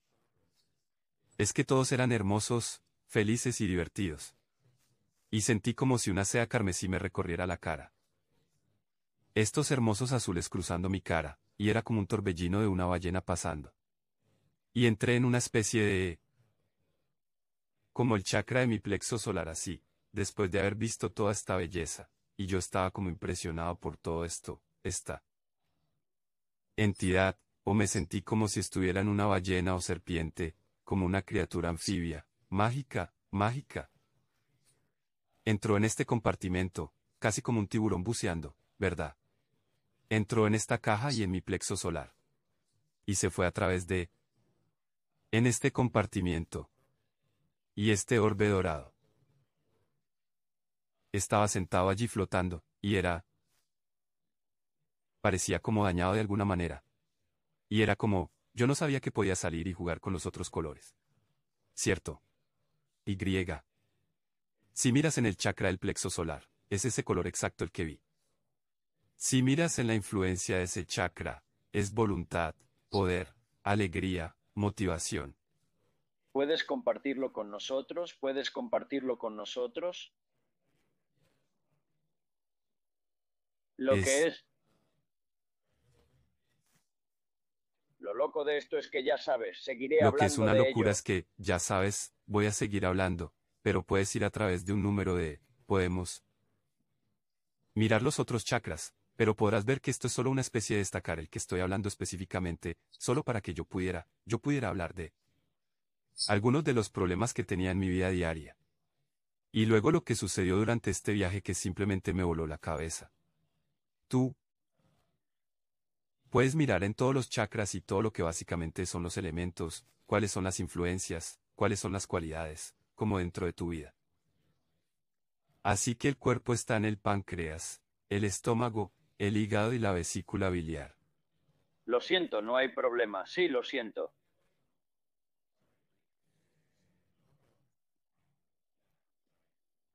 es que todos eran hermosos, felices y divertidos. Y sentí como si una sea carmesí me recorriera la cara. Estos hermosos azules cruzando mi cara, y era como un torbellino de una ballena pasando. Y entré en una especie de... como el chakra de mi plexo solar así, después de haber visto toda esta belleza, y yo estaba como impresionado por todo esto, esta entidad, o me sentí como si estuviera en una ballena o serpiente, como una criatura anfibia, mágica, mágica. Entró en este compartimento, casi como un tiburón buceando, ¿verdad? Entró en esta caja y en mi plexo solar. Y se fue a través de... En este compartimiento. Y este orbe dorado. Estaba sentado allí flotando, y era... Parecía como dañado de alguna manera. Y era como, yo no sabía que podía salir y jugar con los otros colores. ¿Cierto? Y. Si miras en el chakra del plexo solar, es ese color exacto el que vi. Si miras en la influencia de ese chakra, es voluntad, poder, alegría, motivación. ¿Puedes compartirlo con nosotros? ¿Puedes compartirlo con nosotros? Lo que es Lo loco de esto es que ya sabes, seguiré hablando. Lo que es una locura es que, ya sabes, voy a seguir hablando, pero puedes ir a través de un número de, podemos mirar los otros chakras, pero podrás ver que esto es solo una especie de destacar el que estoy hablando específicamente, solo para que yo pudiera, yo pudiera hablar de algunos de los problemas que tenía en mi vida diaria. Y luego lo que sucedió durante este viaje que simplemente me voló la cabeza. Tú, Puedes mirar en todos los chakras y todo lo que básicamente son los elementos, cuáles son las influencias, cuáles son las cualidades, como dentro de tu vida. Así que el cuerpo está en el páncreas, el estómago, el hígado y la vesícula biliar. Lo siento, no hay problema. Sí, lo siento.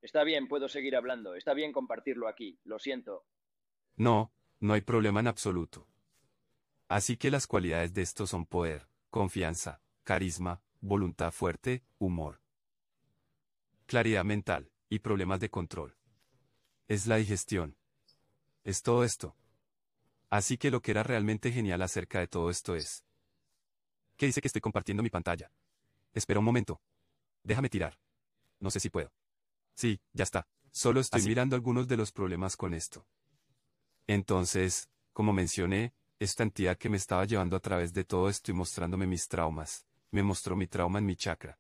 Está bien, puedo seguir hablando. Está bien compartirlo aquí. Lo siento. No, no hay problema en absoluto. Así que las cualidades de estos son poder, confianza, carisma, voluntad fuerte, humor, claridad mental, y problemas de control. Es la digestión. Es todo esto. Así que lo que era realmente genial acerca de todo esto es... ¿Qué dice que estoy compartiendo mi pantalla? Espera un momento. Déjame tirar. No sé si puedo. Sí, ya está. Solo estoy mirando algunos de los problemas con esto. Entonces, como mencioné, esta entidad que me estaba llevando a través de todo esto y mostrándome mis traumas, me mostró mi trauma en mi chakra.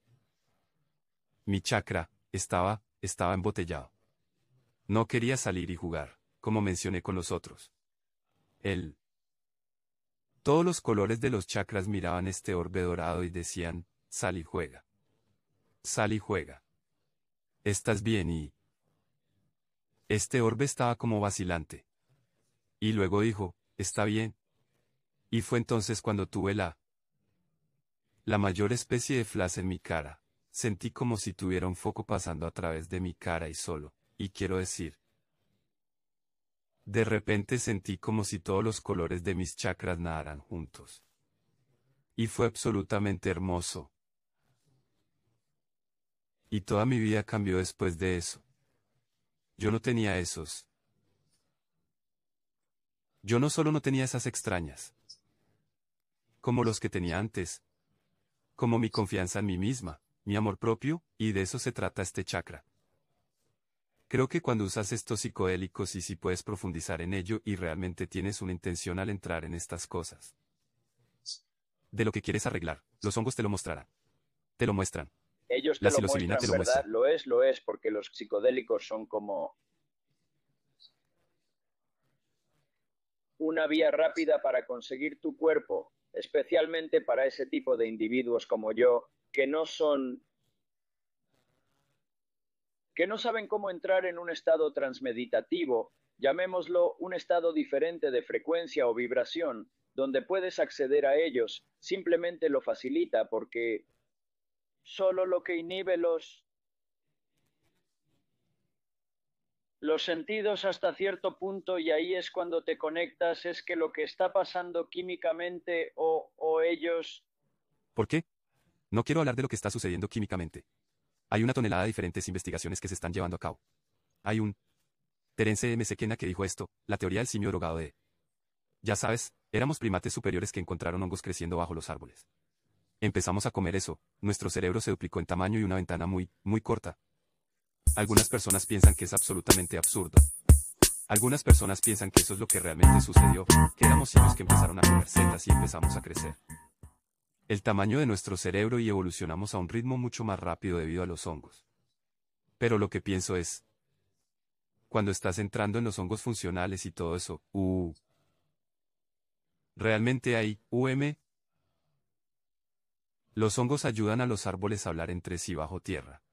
Mi chakra, estaba, estaba embotellado. No quería salir y jugar, como mencioné con los otros. Él. Todos los colores de los chakras miraban este orbe dorado y decían, sal y juega. Sal y juega. Estás bien y... Este orbe estaba como vacilante. Y luego dijo, está bien. Y fue entonces cuando tuve la... La mayor especie de flash en mi cara. Sentí como si tuviera un foco pasando a través de mi cara y solo, y quiero decir. De repente sentí como si todos los colores de mis chakras nadaran juntos. Y fue absolutamente hermoso. Y toda mi vida cambió después de eso. Yo no tenía esos. Yo no solo no tenía esas extrañas. Como los que tenía antes. Como mi confianza en mí misma, mi amor propio, y de eso se trata este chakra. Creo que cuando usas estos psicodélicos y si puedes profundizar en ello y realmente tienes una intención al entrar en estas cosas. De lo que quieres arreglar, los hongos te lo mostrarán. Te lo muestran. Ellos te lo muestran, te lo ¿verdad? Lo es, lo es, porque los psicodélicos son como una vía rápida para conseguir tu cuerpo, especialmente para ese tipo de individuos como yo, que no son que no saben cómo entrar en un estado transmeditativo, llamémoslo un estado diferente de frecuencia o vibración, donde puedes acceder a ellos, simplemente lo facilita porque solo lo que inhibe los los sentidos hasta cierto punto y ahí es cuando te conectas, es que lo que está pasando químicamente o, o ellos... ¿Por qué? No quiero hablar de lo que está sucediendo químicamente. Hay una tonelada de diferentes investigaciones que se están llevando a cabo. Hay un... Terence M. Sequena que dijo esto, la teoría del simio drogado de... Ya sabes, éramos primates superiores que encontraron hongos creciendo bajo los árboles. Empezamos a comer eso, nuestro cerebro se duplicó en tamaño y una ventana muy, muy corta. Algunas personas piensan que es absolutamente absurdo. Algunas personas piensan que eso es lo que realmente sucedió, que éramos simios que empezaron a comer setas y empezamos a crecer el tamaño de nuestro cerebro y evolucionamos a un ritmo mucho más rápido debido a los hongos. Pero lo que pienso es, cuando estás entrando en los hongos funcionales y todo eso, uh, realmente hay UM. Los hongos ayudan a los árboles a hablar entre sí bajo tierra.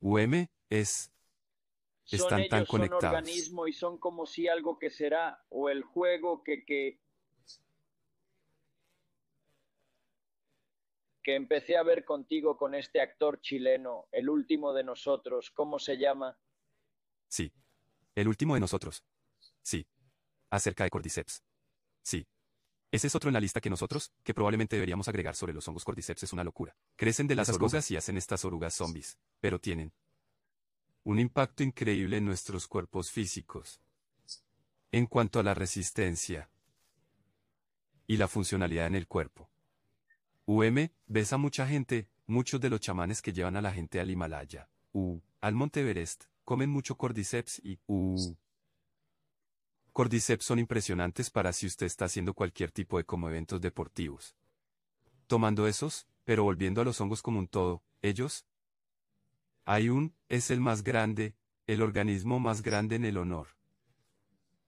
UM es están tan conectados. Son organismo y son como si algo que será o el juego que, que que empecé a ver contigo con este actor chileno, el último de nosotros, ¿cómo se llama? Sí, el último de nosotros. Sí, acerca de Cordyceps. Sí. Ese es otro en la lista que nosotros, que probablemente deberíamos agregar sobre los hongos Cordyceps es una locura. Crecen de las, orugas y hacen estas orugas zombies, pero tienen un impacto increíble en nuestros cuerpos físicos. En cuanto a la resistencia y la funcionalidad en el cuerpo. UM, ves a mucha gente, muchos de los chamanes que llevan a la gente al Himalaya, U, al Monte Everest, comen mucho cordyceps y U. Cordyceps son impresionantes para si usted está haciendo cualquier tipo de como eventos deportivos. Tomando esos, pero volviendo a los hongos como un todo, ellos. Hay un, es el más grande, el organismo más grande en el honor.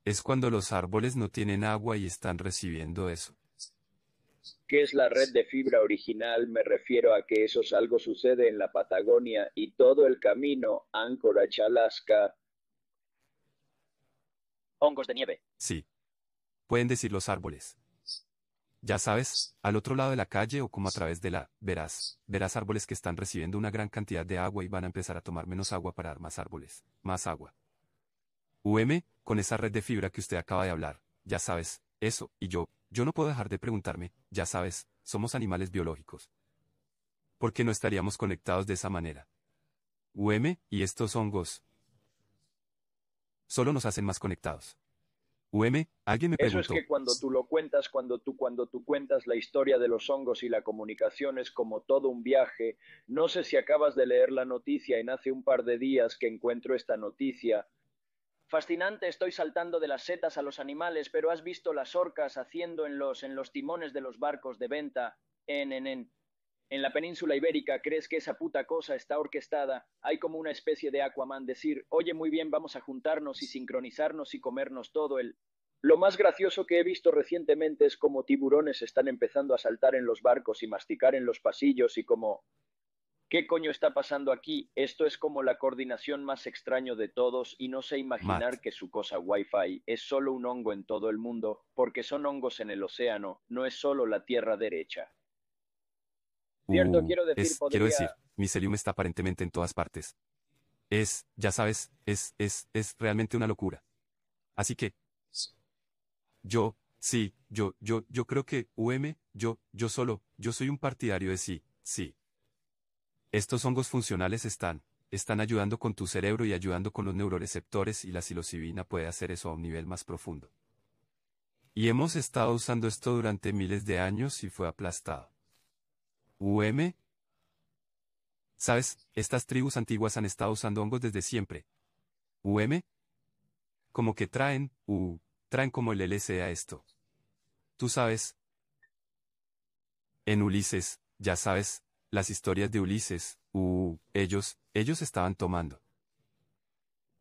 Es cuando los árboles no tienen agua y están recibiendo eso. ¿Qué es la red de fibra original? Me refiero a que eso es algo sucede en la Patagonia y todo el camino Anchorage, Alaska. Hongos de nieve. Sí. Pueden decir los árboles. Ya sabes, al otro lado de la calle o como a través de la, verás, verás árboles que están recibiendo una gran cantidad de agua y van a empezar a tomar menos agua para dar más árboles, más agua. UM, con esa red de fibra que usted acaba de hablar, ya sabes, eso, y yo, yo no puedo dejar de preguntarme, ya sabes, somos animales biológicos. ¿Por qué no estaríamos conectados de esa manera? UM y estos hongos solo nos hacen más conectados. UM, alguien me preguntó. Eso es que cuando tú lo cuentas, cuando tú cuando tú cuentas la historia de los hongos y la comunicación es como todo un viaje. No sé si acabas de leer la noticia en hace un par de días que encuentro esta noticia Fascinante, estoy saltando de las setas a los animales, pero has visto las orcas haciendo en los, en los timones de los barcos de venta en, en, en, En la península ibérica crees que esa puta cosa está orquestada. Hay como una especie de Aquaman decir, oye muy bien, vamos a juntarnos y sincronizarnos y comernos todo el... Lo más gracioso que he visto recientemente es como tiburones están empezando a saltar en los barcos y masticar en los pasillos y como... ¿Qué coño está pasando aquí? Esto es como la coordinación más extraño de todos y no sé imaginar que su cosa Wi-Fi es solo un hongo en todo el mundo, porque son hongos en el océano, no es solo la tierra derecha. Cierto, uh, quiero decir, quiero decir, Mycelium está aparentemente en todas partes. Es, ya sabes, es, es, es realmente una locura. Así que, yo, sí, yo, yo, yo creo que, UM, yo, yo solo, yo soy un partidario de sí, sí. Estos hongos funcionales están, están ayudando con tu cerebro y ayudando con los neuroreceptores y la psilocibina puede hacer eso a un nivel más profundo. Y hemos estado usando esto durante miles de años y fue aplastado. UM. ¿Sabes? Estas tribus antiguas han estado usando hongos desde siempre. UM. Como que traen, U, traen como el LSD a esto. Tú sabes. En Ulises, ya sabes, las historias de Ulises, U, ellos, ellos estaban tomando.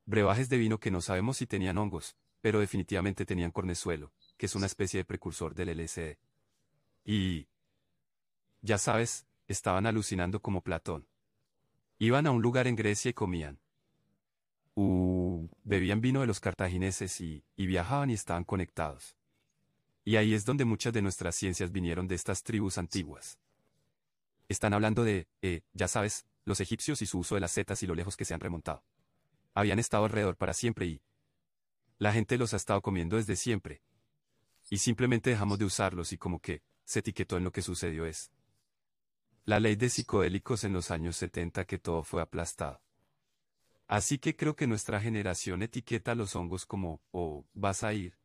Brebajes de vino que no sabemos si tenían hongos, pero definitivamente tenían cornezuelo, que es una especie de precursor del LSD. Y, ya sabes, estaban alucinando como Platón. Iban a un lugar en Grecia y comían. Uh, bebían vino de los cartagineses y, y viajaban y estaban conectados. Y ahí es donde muchas de nuestras ciencias vinieron de estas tribus antiguas. Están hablando de, eh, ya sabes, los egipcios y su uso de las setas y lo lejos que se han remontado. Habían estado alrededor para siempre y... La gente los ha estado comiendo desde siempre. Y simplemente dejamos de usarlos y como que, se etiquetó en lo que sucedió es la ley de psicodélicos en los años 70 que todo fue aplastado. Así que creo que nuestra generación etiqueta a los hongos como, o oh, vas a ir.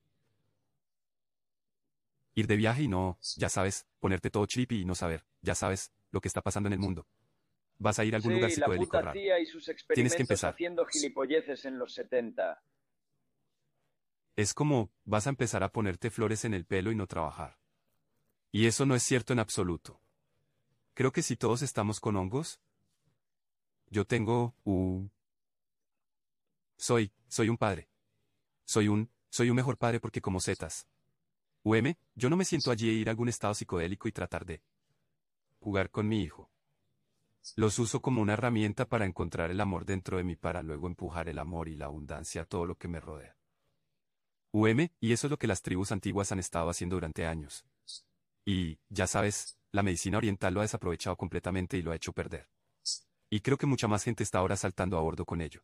Ir de viaje y no, ya sabes, ponerte todo chippy y no saber, ya sabes, lo que está pasando en el mundo. Vas a ir a algún lugar psicodélico raro. Tienes que empezar. haciendo gilipolleces en los 70. Es como, vas a empezar a ponerte flores en el pelo y no trabajar. Y eso no es cierto en absoluto. Creo que si todos estamos con hongos. Yo tengo un... Soy, soy un padre. Soy un, soy un mejor padre porque como setas. UM, yo no me siento allí a ir a algún estado psicodélico y tratar de jugar con mi hijo. Los uso como una herramienta para encontrar el amor dentro de mí para luego empujar el amor y la abundancia a todo lo que me rodea. UM, y eso es lo que las tribus antiguas han estado haciendo durante años. Y, ya sabes, la medicina oriental lo ha desaprovechado completamente y lo ha hecho perder. Y creo que mucha más gente está ahora saltando a bordo con ello.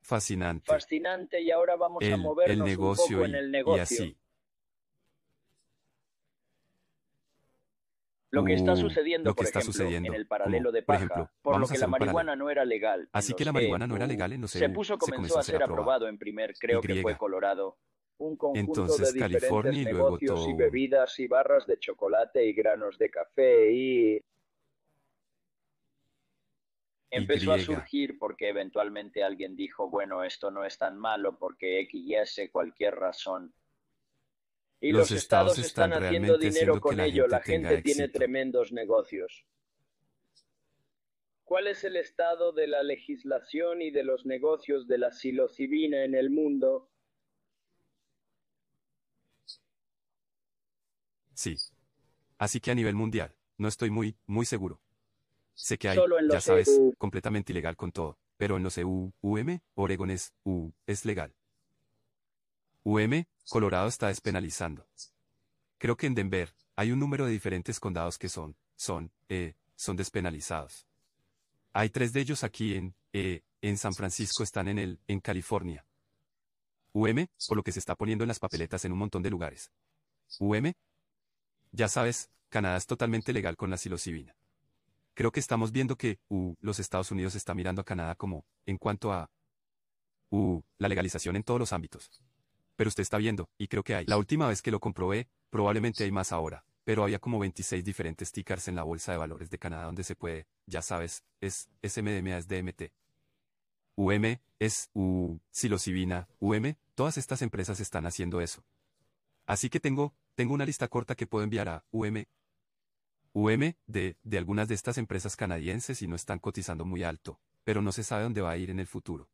Fascinante. Fascinante y ahora vamos a movernos un poco en el negocio. Y así. Lo que está uh, sucediendo, lo que por está ejemplo, sucediendo, en el paralelo de paja, por, ejemplo, por lo que la marihuana no era legal. Así que la marihuana no era legal en los Se puso, comenzó a ser aprobado en primer, creo que fue Colorado un conjunto Entonces, de California y luego negocios y bebidas y barras de chocolate y granos de café y empezó a surgir porque eventualmente alguien dijo, bueno, esto no es tan malo porque X y S, cualquier razón. Y los, estados, están, haciendo dinero con ello, la gente tiene tremendos negocios. ¿Cuál es el estado de la legislación y de los negocios de la psilocibina en el mundo? Sí. Así que a nivel mundial, no estoy muy, muy seguro. Sé que hay, ya sabes, e completamente ilegal con todo, pero en los EU, UM, Oregon es, U, es legal. UM, Colorado está despenalizando. Creo que en Denver, hay un número de diferentes condados que son, son, eh, son despenalizados. Hay tres de ellos aquí en, eh, en San Francisco están en el, en California. UM, por lo que se está poniendo en las papeletas en un montón de lugares. UM, ya sabes, Canadá es totalmente legal con la psilocibina. Creo que estamos viendo que, uh, los Estados Unidos está mirando a Canadá como, en cuanto a, uh, la legalización en todos los ámbitos. Pero usted está viendo, y creo que hay. La última vez que lo comprobé, probablemente hay más ahora, pero había como 26 diferentes stickers en la bolsa de valores de Canadá donde se puede, ya sabes, es SMDMA es DMT. UM, es U, psilocibina, UM, todas estas empresas están haciendo eso. Así que tengo, tengo una lista corta que puedo enviar a UM. UM, de, de algunas de estas empresas canadienses y no están cotizando muy alto, pero no se sabe dónde va a ir en el futuro.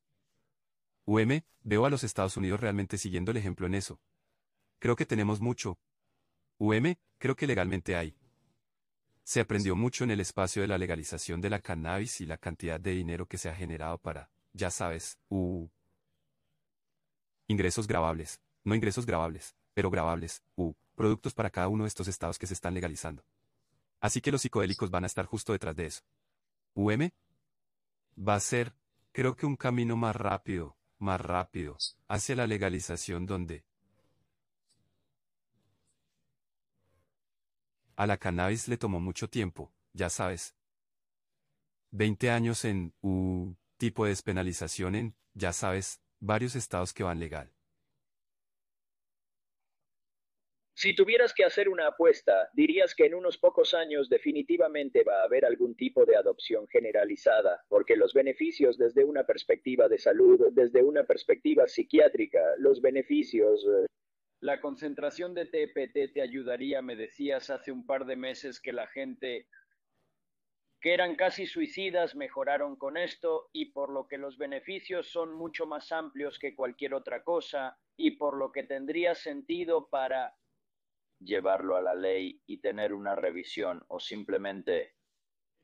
UM, veo a los Estados Unidos realmente siguiendo el ejemplo en eso. Creo que tenemos mucho. UM, creo que legalmente hay. Se aprendió mucho en el espacio de la legalización de la cannabis y la cantidad de dinero que se ha generado para, ya sabes, U. Ingresos grabables, no ingresos grabables, pero grabables, U, productos para cada uno de estos estados que se están legalizando. Así que los psicodélicos van a estar justo detrás de eso. UM va a ser, creo que un camino más rápido, más rápido, hacia la legalización donde a la cannabis le tomó mucho tiempo, ya sabes. 20 años en U tipo de despenalización en, ya sabes, varios estados que van legal. Si tuvieras que hacer una apuesta, dirías que en unos pocos años definitivamente va a haber algún tipo de adopción generalizada, porque los beneficios desde una perspectiva de salud, desde una perspectiva psiquiátrica, los beneficios... Eh, la concentración de TPT te ayudaría, me decías hace un par de meses que la gente que eran casi suicidas mejoraron con esto y por lo que los beneficios son mucho más amplios que cualquier otra cosa y por lo que tendría sentido para llevarlo a la ley y tener una revisión o simplemente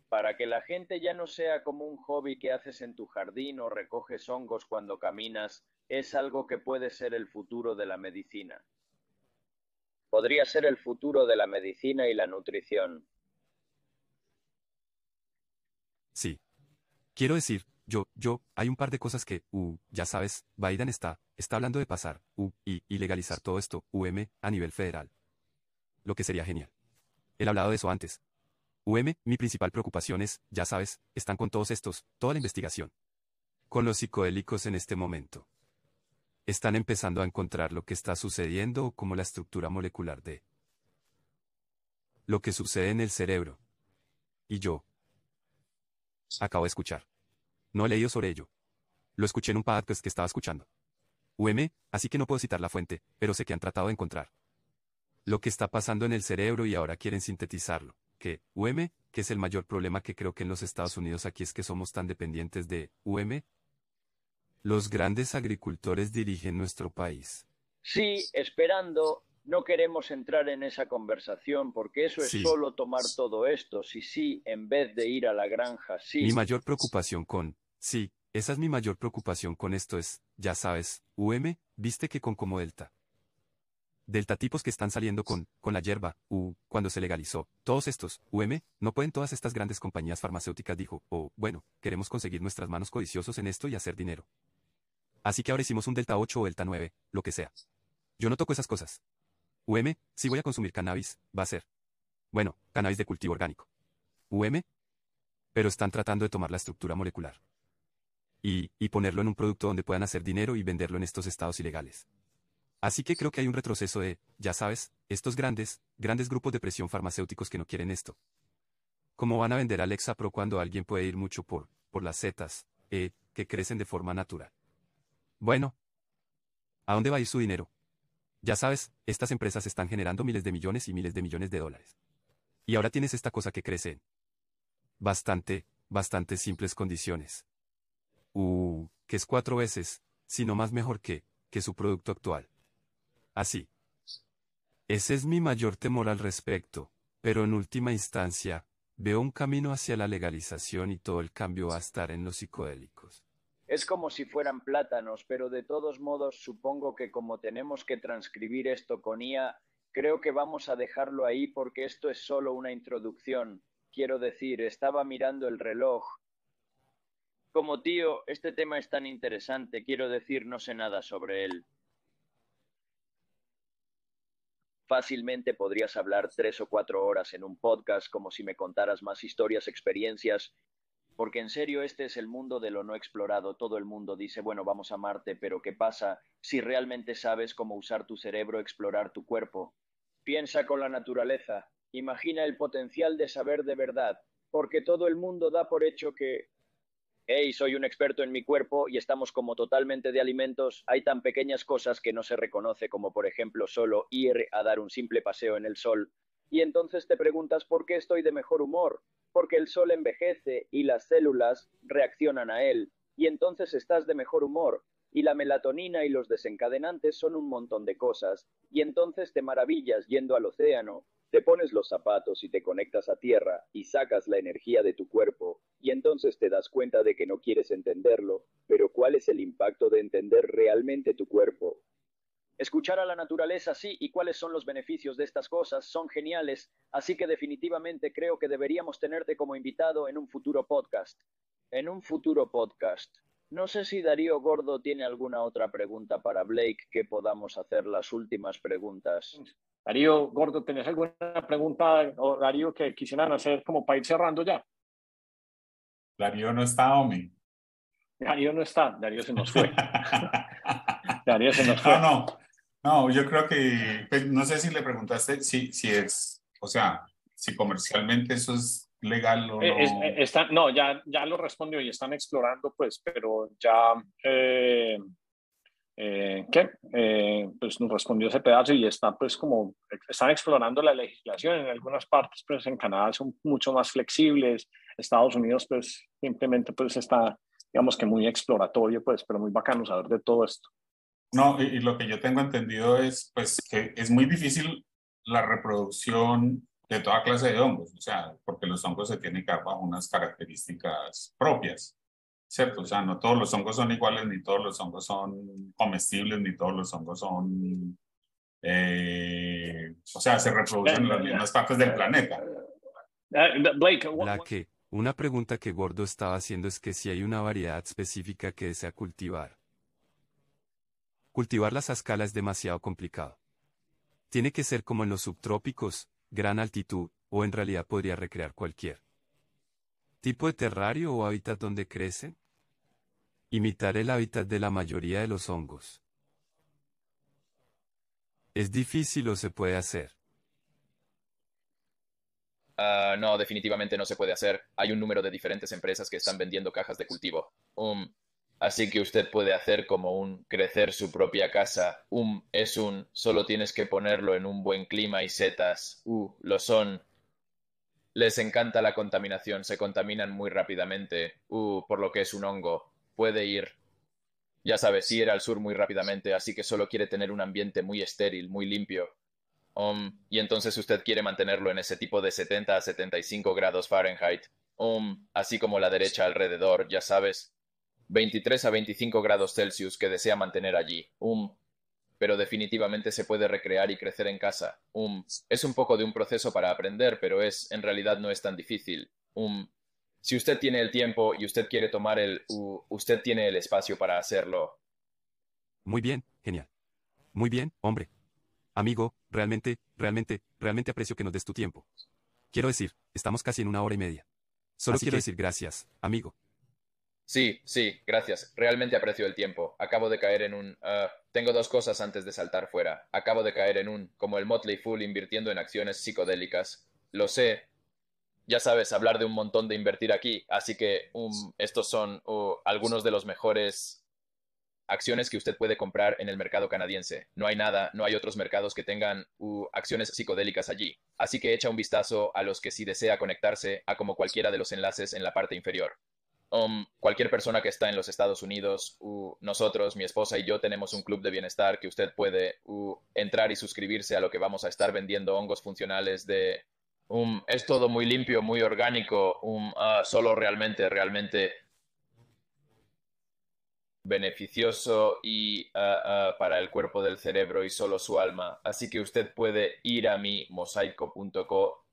para que la gente ya no sea como un hobby que haces en tu jardín o recoges hongos cuando caminas, es algo que puede ser el futuro de la medicina. Podría ser el futuro de la medicina y la nutrición. Sí. Quiero decir, yo, yo, hay un par de cosas que, uh, ya sabes, Biden está, está hablando de pasar, uh, y, y legalizar todo esto, UM, a nivel federal lo que sería genial. He hablado de eso antes. UM, mi principal preocupación es, ya sabes, están con todos estos, toda la investigación. Con los psicodélicos en este momento. Están empezando a encontrar lo que está sucediendo o como la estructura molecular de lo que sucede en el cerebro. Y yo. Acabo de escuchar. No he leído sobre ello. Lo escuché en un podcast que estaba escuchando. UM, así que no puedo citar la fuente, pero sé que han tratado de encontrar lo que está pasando en el cerebro y ahora quieren sintetizarlo. Que, UM, que es el mayor problema que creo que en los Estados Unidos aquí es que somos tan dependientes de UM. Los grandes agricultores dirigen nuestro país. Sí, esperando. No queremos entrar en esa conversación porque eso es solo tomar todo esto. Sí, sí, en vez de ir a la granja, sí. Mi mayor preocupación con, sí, esa es mi mayor preocupación con esto es, ya sabes, UM, viste que con como Delta Delta tipos que están saliendo con, con la hierba, U, cuando se legalizó. Todos estos, UM, no pueden todas estas grandes compañías farmacéuticas, dijo, o, bueno, queremos conseguir nuestras manos codiciosos en esto y hacer dinero. Así que ahora hicimos un Delta 8 o Delta 9, lo que sea. Yo no toco esas cosas. UM, si voy a consumir cannabis, va a ser. Bueno, cannabis de cultivo orgánico. UM, pero están tratando de tomar la estructura molecular. Y, y ponerlo en un producto donde puedan hacer dinero y venderlo en estos estados ilegales. Así que creo que hay un retroceso de, ya sabes, estos grandes, grandes grupos de presión farmacéuticos que no quieren esto. ¿Cómo van a vender Alexa Pro cuando alguien puede ir mucho por, por las setas, eh, que crecen de forma natural? Bueno. ¿A dónde va a ir su dinero? Ya sabes, estas empresas están generando miles de millones y miles de millones de dólares. Y ahora tienes esta cosa que crece en bastante, bastante simples condiciones. Uh, que es cuatro veces, si no más mejor que, que su producto actual. Así. Ese es mi mayor temor al respecto, pero en última instancia, veo un camino hacia la legalización y todo el cambio va a estar en los psicodélicos. Es como si fueran plátanos, pero de todos modos supongo que como tenemos que transcribir esto con IA, creo que vamos a dejarlo ahí porque esto es solo una introducción. Quiero decir, estaba mirando el reloj. Como tío, este tema es tan interesante, quiero decir, no sé nada sobre él. Fácilmente podrías hablar tres o cuatro horas en un podcast como si me contaras más historias, experiencias, porque en serio este es el mundo de lo no explorado. Todo el mundo dice, bueno, vamos a Marte, pero ¿qué pasa si realmente sabes cómo usar tu cerebro, explorar tu cuerpo? Piensa con la naturaleza, imagina el potencial de saber de verdad, porque todo el mundo da por hecho que hey, soy un experto en mi cuerpo y estamos como totalmente de alimentos, hay tan pequeñas cosas que no se reconoce como por ejemplo solo ir a dar un simple paseo en el sol. Y entonces te preguntas por qué estoy de mejor humor, porque el sol envejece y las células reaccionan a él, y entonces estás de mejor humor, y la melatonina y los desencadenantes son un montón de cosas, y entonces te maravillas yendo al océano, te pones los zapatos y te conectas a tierra y sacas la energía de tu cuerpo, y entonces te das cuenta de que no quieres entenderlo, pero ¿cuál es el impacto de entender realmente tu cuerpo? Escuchar a la naturaleza, sí, y cuáles son los beneficios de estas cosas, son geniales, así que definitivamente creo que deberíamos tenerte como invitado en un futuro podcast. En un futuro podcast. No sé si Darío Gordo tiene alguna otra pregunta para Blake que podamos hacer las últimas preguntas. Darío Gordo, ¿tenés alguna pregunta o Darío que quisieran hacer como para ir cerrando ya? Darío no está, Omi. Darío no está, Darío se nos fue. [LAUGHS] Darío se nos fue. No, no, no, yo creo que, pues, no sé si le preguntaste si, si es, o sea, si comercialmente eso es legal o eh, no. Eh, no, ya, ya lo respondió y están explorando, pues, pero ya, eh, ¿qué? pues nos respondió ese pedazo y está, pues, como, están explorando la legislación. En algunas partes, pues, en Canadá son mucho más flexibles. Estados Unidos, pues, simplemente, pues, está, digamos que muy exploratorio, pues, pero muy bacano saber de todo esto. No, y, lo que yo tengo entendido es pues, que es muy difícil la reproducción de toda clase de hongos, o sea, porque los hongos se tienen que dar bajo unas características propias, ¿cierto? O sea, no todos los hongos son iguales, ni todos los hongos son comestibles, ni todos los hongos son, eh, o sea, se reproducen en las mismas partes del planeta. Blake, la que, una pregunta que Gordo estaba haciendo es que si hay una variedad específica que desea cultivar. Cultivarlas a escala es demasiado complicado. Tiene que ser como en los subtrópicos, gran altitud, o en realidad podría recrear cualquier tipo de terrario o hábitat donde crecen. Imitar el hábitat de la mayoría de los hongos. ¿Es difícil o se puede hacer? Ah, no, definitivamente no se puede hacer. Hay un número de diferentes empresas que están vendiendo cajas de cultivo. Um, Así que usted puede hacer como un crecer su propia casa. Un es un solo tienes que ponerlo en un buen clima y setas. Uh, lo son. Les encanta la contaminación, se contaminan muy rápidamente. Uh, por lo que es un hongo. Puede ir. Ya sabes, ir al sur muy rápidamente, así que solo quiere tener un ambiente muy estéril, muy limpio. Um, y entonces usted quiere mantenerlo en ese tipo de 70 a 75 grados Fahrenheit. Um, así como la derecha alrededor, ya sabes. 23 a 25 grados Celsius que desea mantener allí. Um, pero definitivamente se puede recrear y crecer en casa. Um, es un poco de un proceso para aprender, pero es, en realidad no es tan difícil. Um, si usted tiene el tiempo y usted quiere tomar el, usted tiene el espacio para hacerlo. Muy bien, genial. Muy bien, hombre. Amigo, realmente, realmente, realmente aprecio que nos des tu tiempo. Quiero decir, estamos casi en una hora y media. Solo quiero decir gracias, amigo. Sí, sí, gracias. Realmente aprecio el tiempo. Acabo de caer en un... Ah, tengo dos cosas antes de saltar fuera. Acabo de caer en un... como el Motley Fool invirtiendo en acciones psicodélicas. Lo sé. Ya sabes, hablar de un montón de invertir aquí. Así que um, estos son uh, algunos de los mejores acciones que usted puede comprar en el mercado canadiense. No hay nada, no hay otros mercados que tengan uh, acciones psicodélicas allí. Así que echa un vistazo a los que si desea conectarse a como cualquiera de los enlaces en la parte inferior. Um, cualquier persona que está en los Estados Unidos, nosotros, mi esposa y yo tenemos un club de bienestar que usted puede entrar y suscribirse a lo que vamos a estar vendiendo hongos funcionales de... Es todo muy limpio, muy orgánico, um, solo realmente, realmente beneficioso y uh, uh, para el cuerpo del cerebro y solo su alma. Así que usted puede ir a mi mosaico.co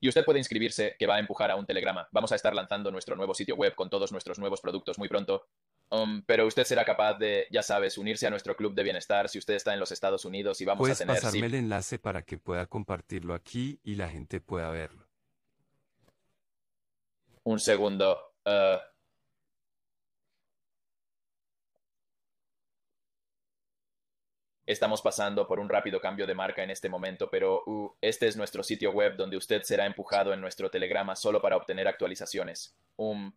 y usted puede inscribirse, que va a empujar a un telegrama. Vamos a estar lanzando nuestro nuevo sitio web con todos nuestros nuevos productos muy pronto. Um, pero usted será capaz de, ya sabes, unirse a nuestro club de bienestar si usted está en los Estados Unidos y vamos a tener... Pasarme el enlace para que pueda compartirlo aquí y la gente pueda verlo. Un segundo. Uh, Estamos pasando por un rápido cambio de marca en este momento, pero uh, este es nuestro sitio web donde usted será empujado en nuestro telegrama solo para obtener actualizaciones. Um,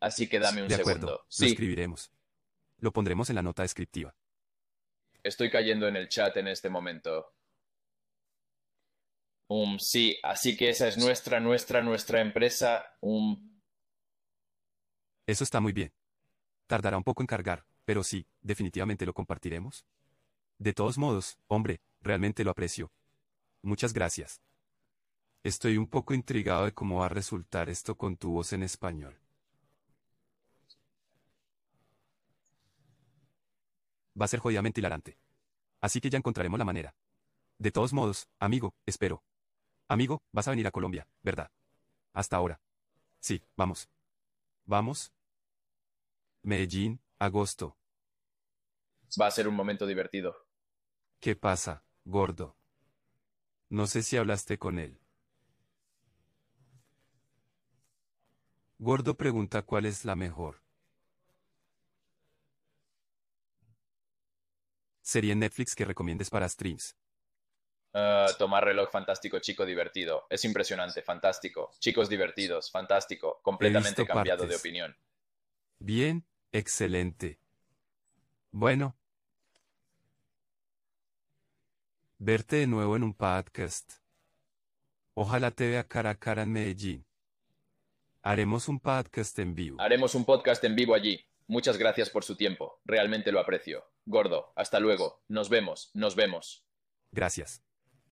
así que dame un de acuerdo. segundo. Sí. Lo escribiremos. Lo pondremos en la nota descriptiva. Estoy cayendo en el chat en este momento. Um, sí, así que esa es nuestra, nuestra, nuestra empresa. Um... Eso está muy bien. Tardará un poco en cargar, pero sí, definitivamente lo compartiremos. De todos modos, hombre, realmente lo aprecio. Muchas gracias. Estoy un poco intrigado de cómo va a resultar esto con tu voz en español. Va a ser jodidamente hilarante. Así que ya encontraremos la manera. De todos modos, amigo, espero. Amigo, vas a venir a Colombia, ¿verdad? Hasta ahora. Sí, vamos. ¿Vamos? Medellín, agosto. Va a ser un momento divertido. ¿Qué pasa, gordo? No sé si hablaste con él. Gordo pregunta cuál es la mejor. Serie en Netflix que recomiendes para streams. Uh, tomar reloj fantástico, chico divertido. Es impresionante, fantástico. Chicos divertidos, fantástico. Completamente cambiado de opinión. Bien, excelente. Bueno. Verte de nuevo en un podcast. Ojalá te vea cara a cara en Medellín. Haremos un podcast en vivo. Haremos un podcast en vivo allí. Muchas gracias por su tiempo. Realmente lo aprecio. Gordo, hasta luego. Nos vemos, nos vemos. Gracias.